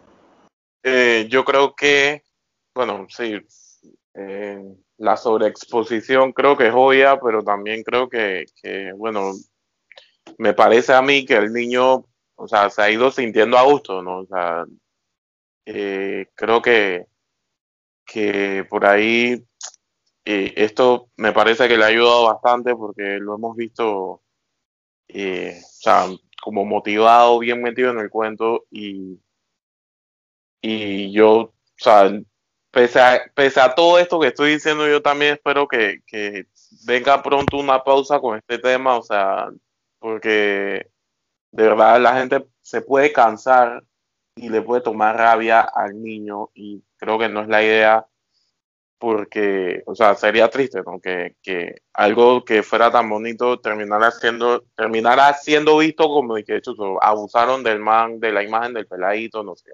Eh, yo creo que bueno, sí, eh, la sobreexposición creo que es obvia, pero también creo que, bueno, me parece a mí que el niño, o sea, se ha ido sintiendo a gusto, ¿no? O sea, eh, creo que, que por ahí eh, esto me parece que le ha ayudado bastante porque lo hemos visto, o sea, como motivado, bien metido en el cuento y, y yo, o sea, pese a, todo esto que estoy diciendo, yo también espero que, venga pronto una pausa con este tema, o sea, porque de verdad la gente se puede cansar y le puede tomar rabia al niño y creo que no es la idea porque, o sea, sería triste, ¿no? Que, algo que fuera tan bonito terminara siendo, terminara siendo visto como que hecho abusaron del man, de la imagen del peladito, no sé.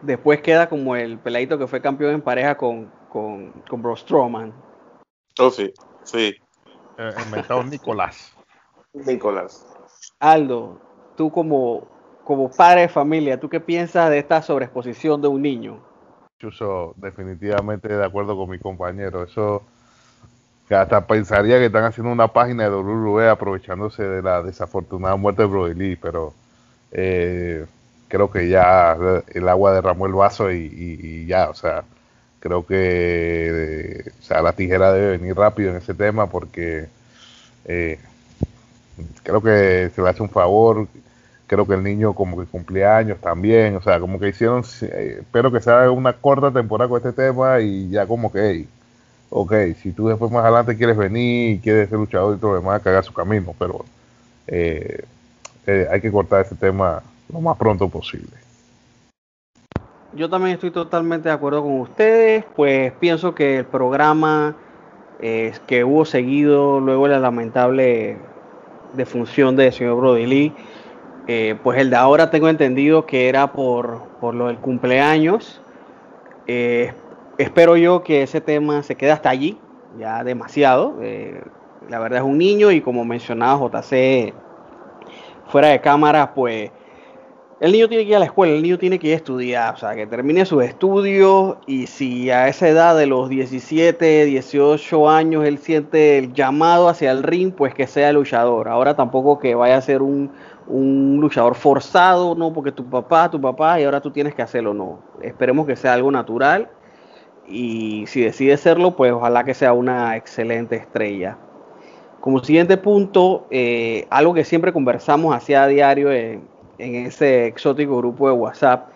Después queda como el peladito que fue campeón en pareja con, con, con Bro Strowman. Oh, sí, sí. Eh, el Nicolás. Nicolás. Aldo, tú como, como padre de familia, ¿tú qué piensas de esta sobreexposición de un niño? Chuso, definitivamente de acuerdo con mi compañero. Eso que hasta pensaría que están haciendo una página de WWE aprovechándose de la desafortunada muerte de Brody Lee, pero eh, creo que ya el agua derramó el vaso y, ya, o sea, creo que o sea, la tijera debe venir rápido en ese tema porque eh, creo que se le hace un favor, creo que el niño como que cumplía años también, o sea, como que hicieron, eh, espero que sea una corta temporada con este tema y ya como que, hey, ok, si tú después más adelante quieres venir y quieres ser luchador y todo lo demás, que su camino, pero eh, hay que cortar ese tema lo más pronto posible. Yo también estoy totalmente de acuerdo con ustedes, pues pienso que el programa eh, que hubo seguido luego la lamentable defunción del señor Brody. Eh, pues el de ahora tengo entendido que era por, por lo del cumpleaños. Eh, espero yo que ese tema se quede hasta allí, ya demasiado. la verdad es un niño y como mencionaba JC fuera de cámara, pues el niño tiene que ir a la escuela, el niño tiene que ir a estudiar, o sea, que termine sus estudios y si a esa edad de los 17, 18 años él siente el llamado hacia el ring, pues que sea luchador. Ahora tampoco que vaya a ser un, un luchador forzado, no, porque tu papá, tu papá y ahora tú tienes que hacerlo, no. Esperemos que sea algo natural y si decide serlo, pues ojalá que sea una excelente estrella. Como siguiente punto, eh, algo que siempre conversamos hacia a diario en ese exótico grupo de WhatsApp,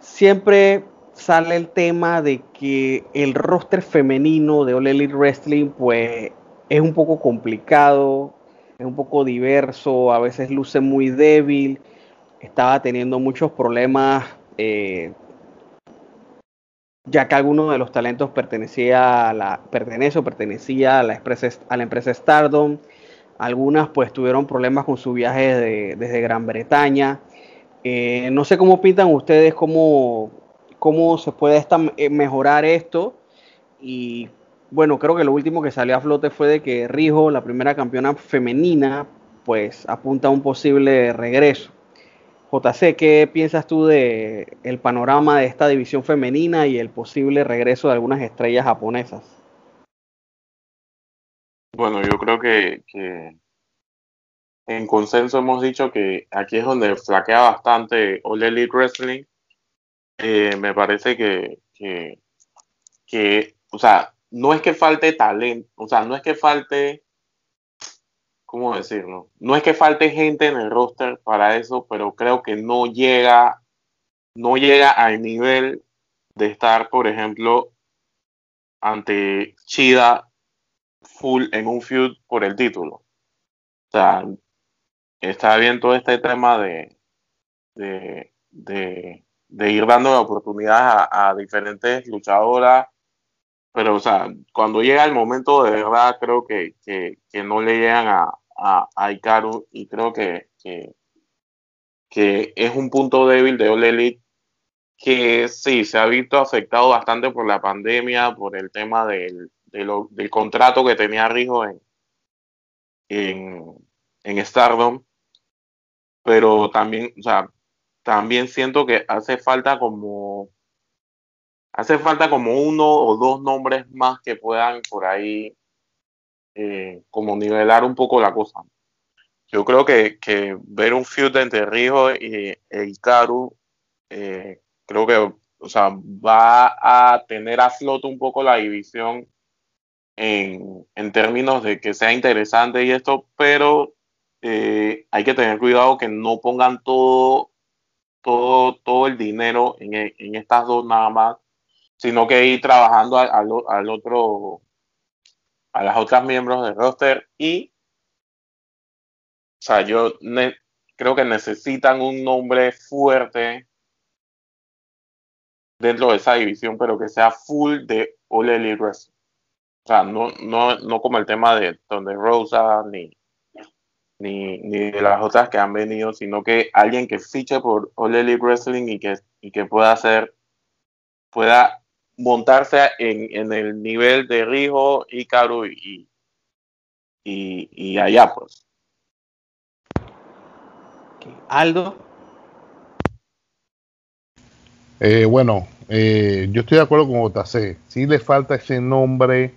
siempre sale el tema de que el roster femenino de All Elite Wrestling pues es un poco complicado, es un poco diverso, a veces luce muy débil, estaba teniendo muchos problemas eh, ya que alguno de los talentos pertenecía a la, pertenecía a la, a la empresa Stardom, algunas pues tuvieron problemas con su viaje desde Gran Bretaña. Eh, no sé cómo pintan ustedes cómo, cómo se puede eh, mejorar esto. Y bueno, creo que lo último que salió a flote fue de que Rijo, la primera campeona femenina, pues apunta a un posible regreso. JC, ¿qué piensas tú de el panorama de esta división femenina y el posible regreso de algunas estrellas japonesas? Bueno, yo creo que, en consenso hemos dicho que aquí es donde flaquea bastante All Elite Wrestling. Eh, me parece que, que, o sea, no es que falte talento, o sea, no es que falte, ¿cómo decirlo? No es que falte gente en el roster para eso, pero creo que no llega, no llega al nivel de estar, por ejemplo, ante Chida full en un feud por el título. O sea, está bien todo este tema de, de, de, ir dando la oportunidad a, diferentes luchadoras, pero o sea, cuando llega el momento de verdad creo que, que, no le llegan a, a, a Ikaru y creo que, que, es un punto débil de All Elite que sí, se ha visto afectado bastante por la pandemia, por el tema del, del contrato que tenía Rijo en, en, Stardom, pero también, o sea, también siento que hace falta como hace falta como uno o dos nombres más que puedan por ahí eh, como nivelar un poco la cosa. Yo creo que, ver un feud entre Rijo y Ikaru, eh, creo que o sea, va a tener a flote un poco la división en, en términos de que sea interesante y esto, pero eh, hay que tener cuidado que no pongan todo, todo, todo el dinero en, en estas dos nada más, sino que ir trabajando al, al, otro, a las otras miembros del roster y, o sea, yo creo que necesitan un nombre fuerte dentro de esa división, pero que sea full de All Elite Wrestling. O sea, no, no, no como el tema de Donde Rosa ni, ni, ni, de las otras que han venido, sino que alguien que fiche por All Elite Wrestling y que, y que pueda hacer, pueda montarse en, en el nivel de Rijo, Icaro y, y, y allá, pues. Aldo. Eh, bueno, eh, yo estoy de acuerdo con JC. Sí le falta ese nombre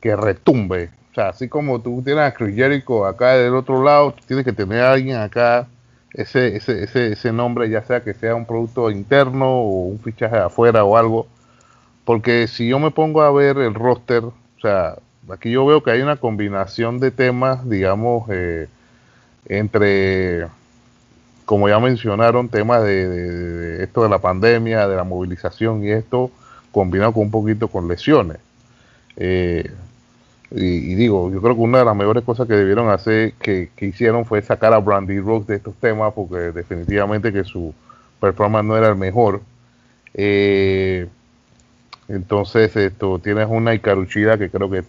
que retumbe. O sea, así como tú tienes a Chris Jericho acá del otro lado, tienes que tener a alguien acá, ese, ese, ese, ese nombre, ya sea que sea un producto interno o un fichaje de afuera o algo. Porque si yo me pongo a ver el roster, o sea, aquí yo veo que hay una combinación de temas, digamos, eh, entre, como ya mencionaron, temas de, esto de la pandemia, de la movilización y esto, combinado con un poquito con lesiones. Eh, y, digo, yo creo que una de las mejores cosas que debieron hacer, que, hicieron, fue sacar a Brandy Rose de estos temas, porque definitivamente que su performance no era el mejor. Eh, entonces, esto tienes una Icaruchida que creo que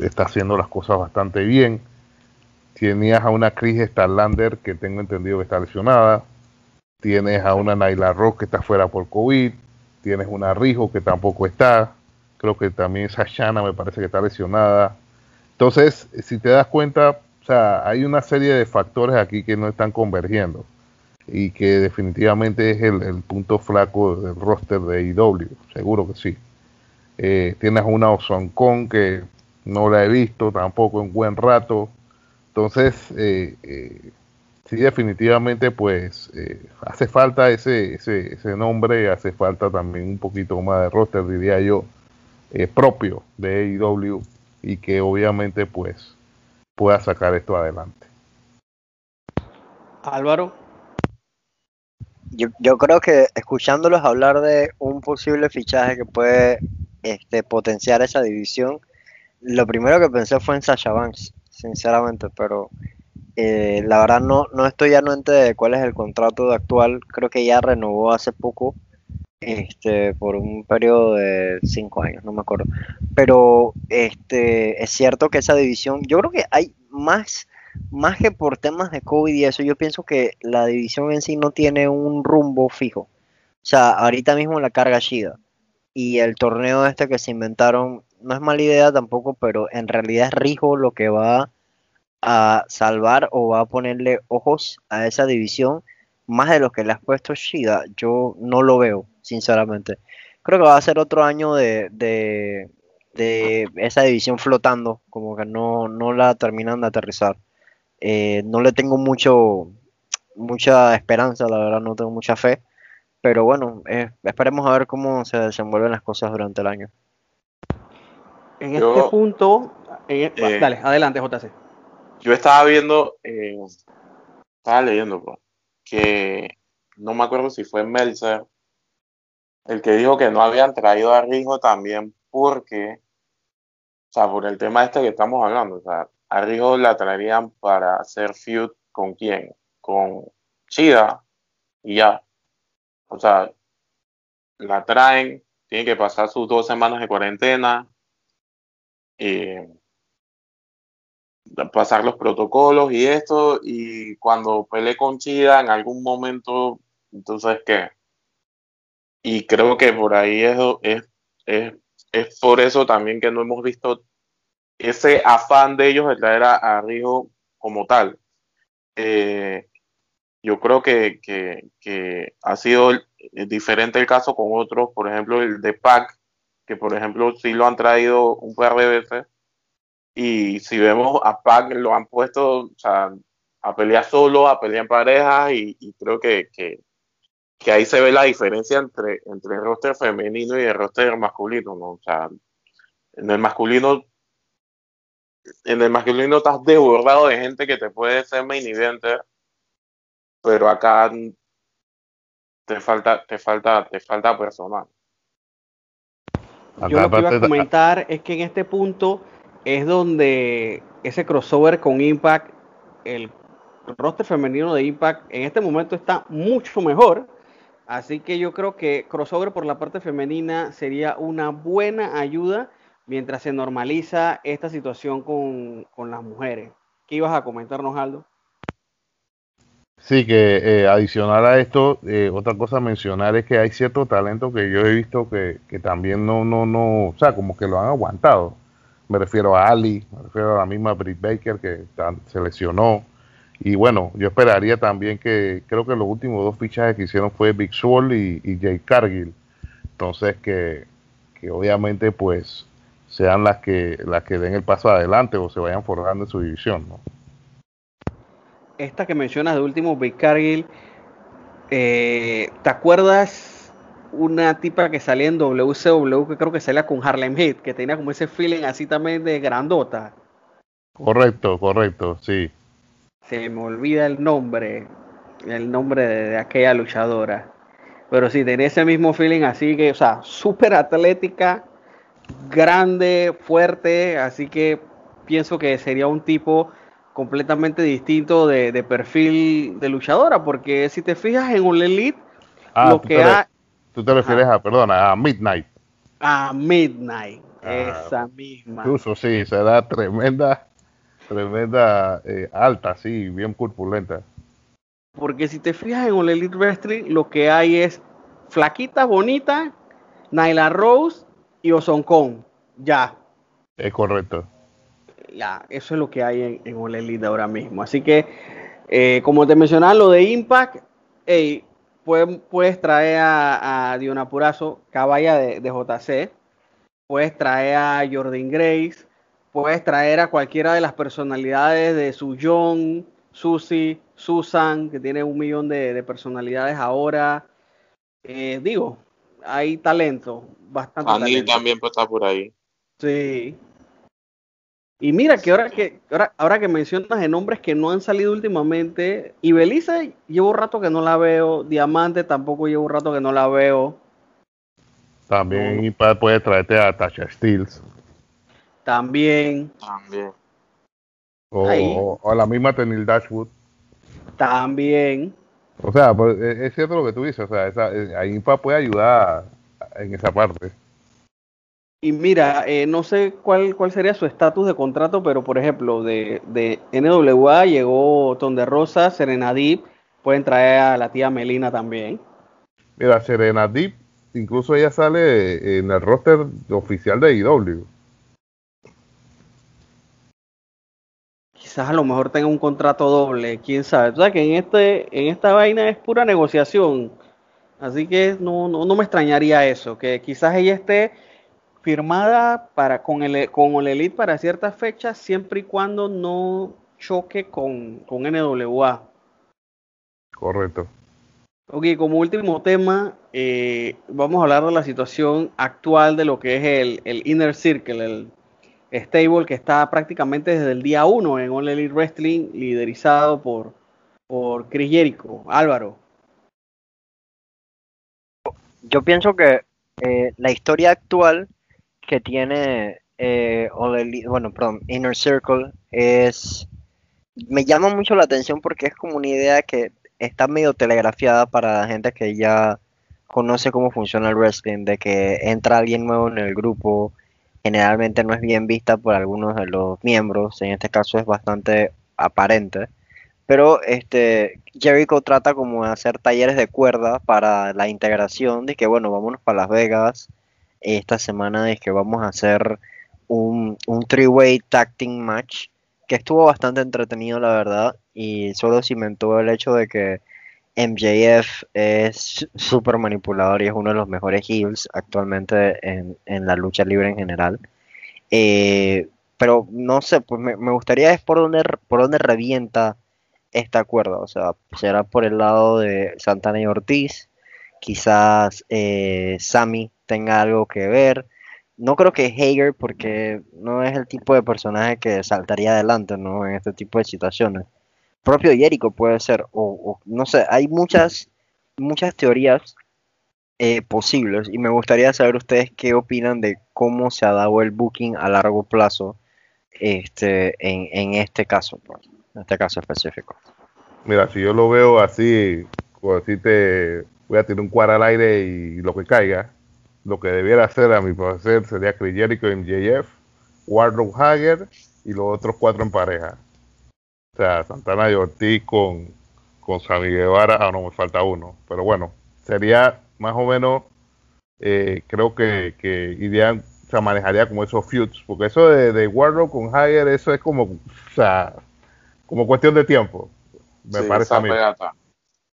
está haciendo las cosas bastante bien. Tenías a una Chris Starlander que tengo entendido que está lesionada. Tienes a una Naila Rock que está fuera por COVID. Tienes una Rijo que tampoco está. Creo que también Sashana me parece que está lesionada. Entonces, si te das cuenta, o sea, hay una serie de factores aquí que no están convergiendo y que definitivamente es el, punto flaco del roster de IW, seguro que sí. Eh, tienes una Ozoncon que no la he visto tampoco en buen rato. Entonces, eh, eh, sí, definitivamente, pues hace falta ese, ese, ese, nombre, hace falta también un poquito más de roster, diría yo, propio de IW y que obviamente, pues, pueda sacar esto adelante. Álvaro yo, yo creo que escuchándolos hablar de un posible fichaje que puede este, potenciar esa división, lo primero que pensé fue en Sasha Banks, sinceramente, pero eh, la verdad no, no estoy anuente de cuál es el contrato actual, creo que ya renovó hace poco, este, por un periodo de cinco años, no me acuerdo, pero este, es cierto que esa división, yo creo que hay más más que por temas de COVID y eso, yo pienso que la división en sí no tiene un rumbo fijo. O sea, ahorita mismo la carga Shida y el torneo este que se inventaron no es mala idea tampoco, pero en realidad es Rijo lo que va a salvar o va a ponerle ojos a esa división más de lo que le has puesto Shida. Yo no lo veo, sinceramente. Creo que va a ser otro año de, de, de esa división flotando, como que no, no la terminan de aterrizar. Eh, no le tengo mucho mucha esperanza, la verdad no tengo mucha fe, pero bueno, eh, esperemos a ver cómo se desenvuelven las cosas durante el año. En este punto, e, eh, dale, adelante JC. Yo estaba viendo, estaba leyendo pues, que no me acuerdo si fue Melzer el que dijo que no habían traído a Rijo también porque, o sea, por el tema este que estamos hablando, o sea, a Rijo la traerían para hacer feud con quién? Con Chida y ya. O sea, la traen, tiene que pasar sus dos semanas de cuarentena, y pasar los protocolos y esto, y cuando peleé con Chida en algún momento, entonces, ¿qué? Y creo que por ahí es, es, es, es por eso también que no hemos visto ese afán de ellos de traer a, Rijo como tal. Eh, yo creo que, que, ha sido diferente el caso con otros, por ejemplo el de Pac, que por ejemplo sí lo han traído un par de veces, y si vemos a Pac lo han puesto a pelear solo, a pelear en pareja, y, creo que, que, ahí se ve la diferencia entre, entre el roster femenino y el roster masculino, ¿no? O sea, en el masculino en el masculino estás desbordado de gente que te puede ser main eventer, pero acá te falta, te falta, te falta personal. Yo lo que iba a comentar es que en este punto es donde ese crossover con Impact, el roster femenino de Impact en este momento está mucho mejor. Así que yo creo que crossover por la parte femenina sería una buena ayuda mientras se normaliza esta situación con, las mujeres. ¿Qué ibas a comentarnos, Aldo? Sí, que eh, adicional a esto, eh, otra cosa a mencionar es que hay cierto talento que yo he visto que, también no, no, no, o sea, como que lo han aguantado. Me refiero a Ali, me refiero a la misma Britt Baker que se lesionó. Y bueno, yo esperaría también que, creo que los últimos dos fichajes que hicieron fue Big Swole y, y Jay Cargill. Entonces que, que obviamente pues sean las que las que den el paso adelante o se vayan forjando en su división. ¿no? Esta que mencionas de último, Big Cargill, eh, ¿te acuerdas una tipa que salía en WCW que creo que salía con Harlem Heat, que tenía como ese feeling así también de grandota? Correcto, correcto, sí. Se me olvida el nombre, el nombre de, de aquella luchadora. Pero sí, tenía ese mismo feeling así que, o sea, súper atlética, grande, fuerte, así que pienso que sería un tipo completamente distinto de, perfil de luchadora, porque si te fijas en un Elite, ah, lo que ha... Tú te refieres a, perdona, a Midnight. A Midnight. Esa misma. Incluso sí, será tremenda, tremenda, eh, alta, sí, bien corpulenta. Porque si te fijas en All Elite Wrestling, lo que hay es flaquita, bonita, Nyla Rose y Ozone Kong. Ya, Es correcto. Ya, eso es lo que hay en, en All Elite ahora mismo. Así que, eh, como te mencionaba, lo de Impact, hey, puedes, puedes traer a, a Diona Purazo, caballa de, de JC, puedes traer a Jordan Grace, puedes traer a cualquiera de las personalidades de su John, Susie, Susan, que tiene un millón de, de personalidades ahora. Eh, digo, hay talento, bastante Anil talento. también pues, está por ahí. Sí. Y mira que ahora que ahora, ahora que mencionas de nombres que no han salido últimamente, y Belisa llevo un rato que no la veo, Diamante tampoco llevo un rato que no la veo, También Impact puede traerte a Tasha Steels también, También. o, o- o la misma Tenil Dashwood. también. O sea, pues, es es cierto lo que tú dices, o sea, esa, ahí Impact puede ayudar en esa parte. Y mira, eh, no sé cuál, cuál sería su estatus de contrato, pero por ejemplo, de, de NWA llegó Ton de Rosa, Serena Deep, pueden traer a la tía Melina también. Mira, Serena Deep, incluso ella sale en el roster oficial de IW. Quizás a lo mejor tenga un contrato doble, quién sabe. Tú sabes que en este, en esta vaina es pura negociación. Así que no, no, no me extrañaría eso, que quizás ella esté firmada para con el con el Elite para ciertas fechas, siempre y cuando no choque con, con NWA. Correcto. Ok, como último tema, eh, vamos a hablar de la situación actual de lo que es el, el Inner Circle, el stable que está prácticamente desde el día 1 en All Elite Wrestling, liderizado por, por Chris Jericho. Álvaro, Yo pienso que eh, la historia actual que tiene eh, bueno, perdón, Inner Circle es me llama mucho la atención porque es como una idea que está medio telegrafiada para la gente que ya conoce cómo funciona el wrestling, de que entra alguien nuevo en el grupo, generalmente no es bien vista por algunos de los miembros, en este caso es bastante aparente, pero este Jericho trata como de hacer talleres de cuerda para la integración, de que bueno, vámonos para Las Vegas esta semana, es que vamos a hacer un, un three-way tag match que estuvo bastante entretenido, la verdad, y solo cimentó el hecho de que MJF es súper manipulador y es uno de los mejores heels actualmente en, en la lucha libre en general. Eh, pero no sé, pues me, gustaría es por dónde, por dónde revienta esta cuerda. O sea, será por el lado de Santana y Ortiz. Quizás eh, Sammy tenga algo que ver. No creo que Hager, porque no es el tipo de personaje que saltaría adelante, ¿no? En este tipo de situaciones. Propio Jericho puede ser, o, o no sé, hay muchas, muchas teorías eh, posibles y me gustaría saber ustedes qué opinan de cómo se ha dado el booking a largo plazo este, en, en este caso, pues, en este caso específico. Mira, si yo lo veo así, voy a tirar un cuadro al aire y lo que caiga, lo que debiera hacer a mi parecer sería Chris Jericho y MJF, Wardrobe Hager y los otros cuatro en pareja. O sea, Santana y Ortiz con, con Sammy Guevara, ah, no, me falta uno. Pero bueno, sería más o menos, eh, creo que, que irían, o sea, manejaría como esos feuds, porque eso de, de con Hager, eso es como, o sea, como cuestión de tiempo. Me Sí, parece a mí.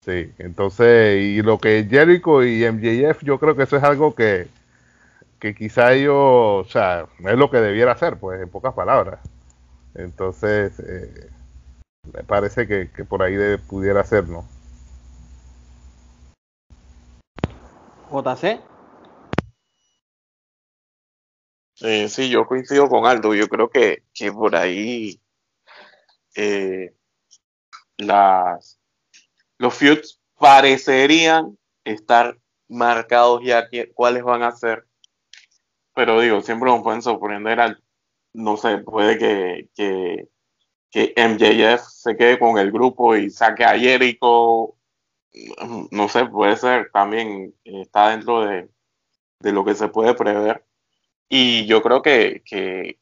Sí, entonces, y lo que Jericho y MJF, yo creo que eso es algo que, que quizá ellos, o sea, es lo que debiera hacer, pues, en pocas palabras. Entonces, eh, me parece que, que por ahí de- pudiera ser, ¿no? JC. Eh, sí, yo coincido con Aldo. Yo creo que, que por ahí eh, las, los feuds parecerían estar marcados ya que- cuáles van a ser. Pero digo, siempre nos pueden sorprender al, no sé, puede que, que, que MJF se quede con el grupo y saque a Jericho. No sé, puede ser también, está dentro de, de lo que se puede prever. Y yo creo que, que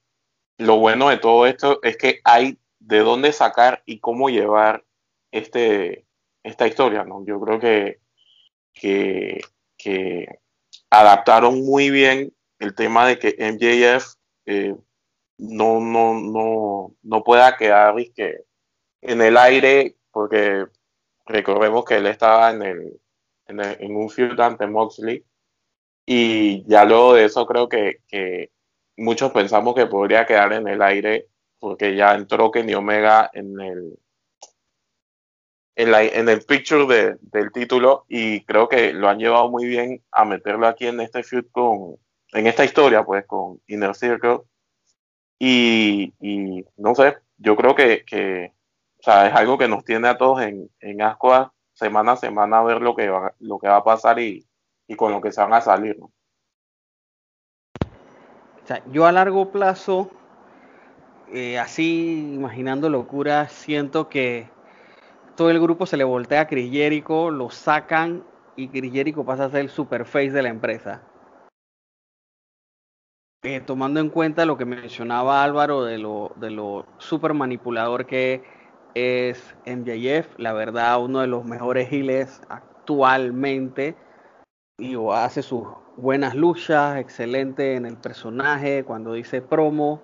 lo bueno de todo esto es que hay de dónde sacar y cómo llevar este, esta historia, ¿no? Yo creo que, que, que adaptaron muy bien el tema de que MJF eh, no, no, no, no pueda quedar que en el aire, porque recordemos que él estaba en, el, en, un feud ante Moxley, y ya luego de eso creo que, que muchos pensamos que podría quedar en el aire porque ya entró Kenny Omega en el en, la, en el picture de, del título y creo que lo han llevado muy bien a meterlo aquí en este feud con en esta historia pues con Inner Circle y, y no sé yo creo que, que o sea, es algo que nos tiene a todos en, en asco semana a semana a ver lo que va, lo que va a pasar y, y con lo que se van a salir ¿no? O sea, yo a largo plazo, eh, así imaginando locura, siento que todo el grupo se le voltea a Chris Jericho, lo sacan y Chris Jericho pasa a ser el superface de la empresa. Eh, tomando en cuenta lo que mencionaba Álvaro de lo, de lo super manipulador que es MJF, la verdad uno de los mejores giles actualmente y hace sus buenas luchas, excelente en el personaje, cuando dice promo.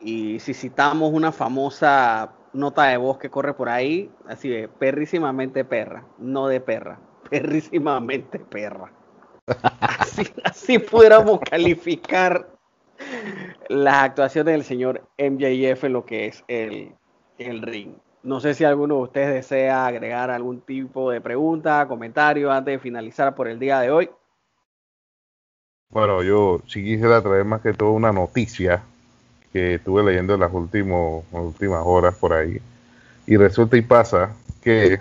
Y si citamos una famosa nota de voz que corre por ahí, así de perrísimamente perra, no de perra, perrísimamente perra. Así, así pudiéramos calificar las actuaciones del señor MJF lo que es el, el ring. No sé si alguno de ustedes desea agregar algún tipo de pregunta, comentario antes de finalizar por el día de hoy. Bueno, yo sí quisiera traer más que todo una noticia que estuve leyendo en las, últimos, últimas horas por ahí. Y resulta y pasa que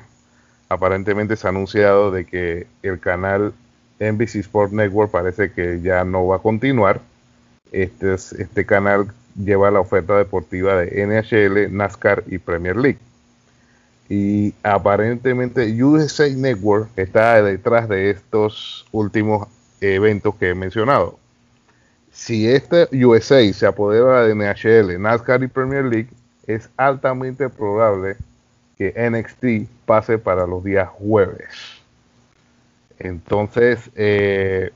aparentemente se ha anunciado de que el canal NBC Sport Network parece que ya no va a continuar. Este, este canal lleva la oferta deportiva de NHL, NASCAR y Premier League. Y aparentemente USA Network está detrás de estos últimos eventos que he mencionado. Si este USA se apodera de NHL, NASCAR y Premier League, es altamente probable que NXT pase para los días jueves. Entonces, eh,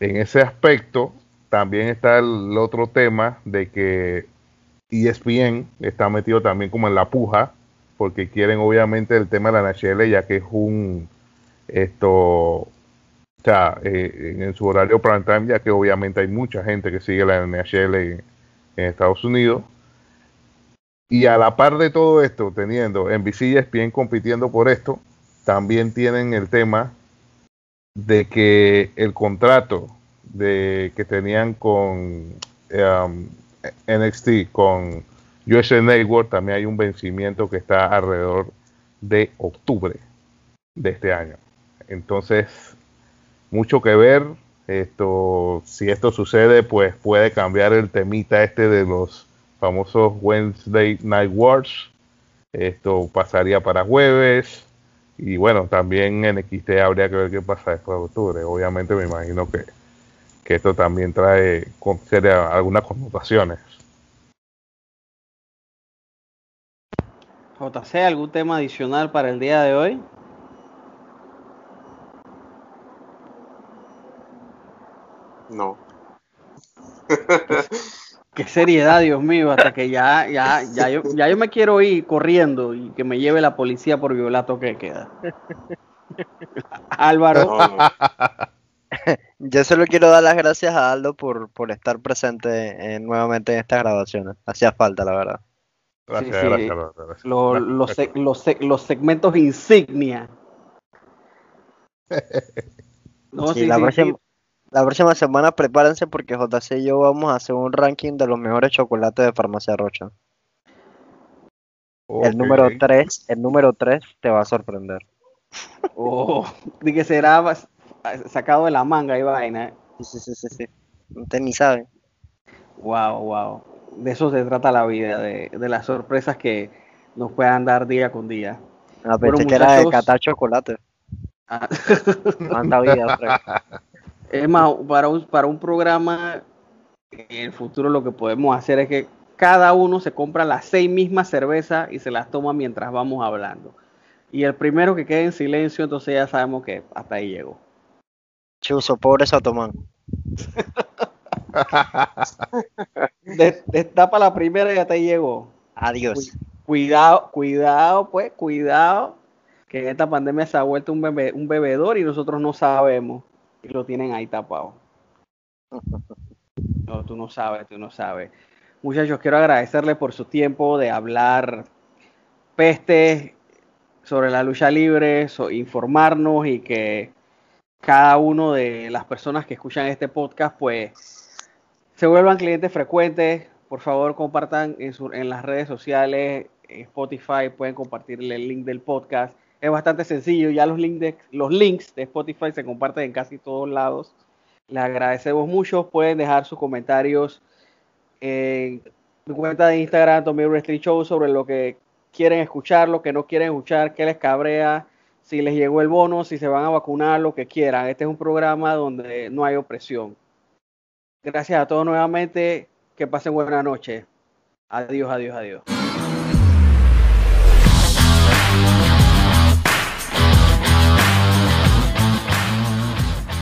en ese aspecto, también está el otro tema de que ESPN está metido también como en la puja, porque quieren obviamente el tema de la NHL, ya que es un esto o sea, eh, en su horario prime time, ya que obviamente hay mucha gente que sigue la NHL en, Estados Unidos. Y a la par de todo esto, teniendo NBC y ESPN compitiendo por esto, también tienen el tema de que el contrato de que tenían con um, NXT, con USA Network, también hay un vencimiento que está alrededor de octubre de este año. Entonces, mucho que ver. Esto, si esto sucede, pues puede cambiar el temita este de los famosos Wednesday Night Wars. Esto pasaría para jueves. Y bueno, también en XT habría que ver qué pasa después de octubre. Obviamente me imagino que, que esto también trae algunas connotaciones. JC, ¿algún tema adicional para el día de hoy? No. Qué seriedad, Dios mío, hasta que ya, ya, ya yo, ya yo me quiero ir corriendo y que me lleve la policía por violato que queda. Álvaro. Yo solo quiero dar las gracias a Aldo por, por estar presente nuevamente en estas grabaciones. Hacía falta, la verdad. Gracias, gracias, Los, los, los, segmentos insignia. No, sí, la próxima, la próxima semana prepárense porque JC y yo vamos a hacer un ranking de los mejores chocolates de Farmacia Rocha. El número 3, el número 3 te va a sorprender. Oh, de que será sacado de la manga y vaina. Sí, sí, sí, sí. Usted ni sabe. Wow, wow. De eso se trata la vida, de, las sorpresas que nos puedan dar día con día. La ah, pensé que era de catar chocolate. Ah. vida, Es más, para un, para un programa en el futuro lo que podemos hacer es que cada uno se compra las seis mismas cervezas y se las toma mientras vamos hablando. Y el primero que quede en silencio, entonces ya sabemos que hasta ahí llegó. Chuso, pobre Sotomán. Destapa la primera y hasta ahí llegó. Adiós. Cuidado, cuidado, pues, cuidado, que en esta pandemia se ha vuelto un, un bebedor y nosotros no sabemos y lo tienen ahí tapado. No, tú no sabes, tú no sabes. Muchachos, quiero agradecerle por su tiempo de hablar peste sobre la lucha libre, informarnos y que cada uno de las personas que escuchan este podcast pues se vuelvan clientes frecuentes. Por favor, compartan en, en las redes sociales, en Spotify, pueden compartirle el link del podcast. Es bastante sencillo, ya los, links de, los links de Spotify se comparten en casi todos lados. Les agradecemos mucho. Pueden dejar sus comentarios en mi cuenta de Instagram, Tommy Wrestling Show, sobre lo que quieren escuchar, lo que no quieren escuchar, qué les cabrea, si les llegó el bono, si se van a vacunar, lo que quieran. Este es un programa donde no hay opresión. Gracias a todos nuevamente. Que pasen buena noche. Adiós, adiós, adiós.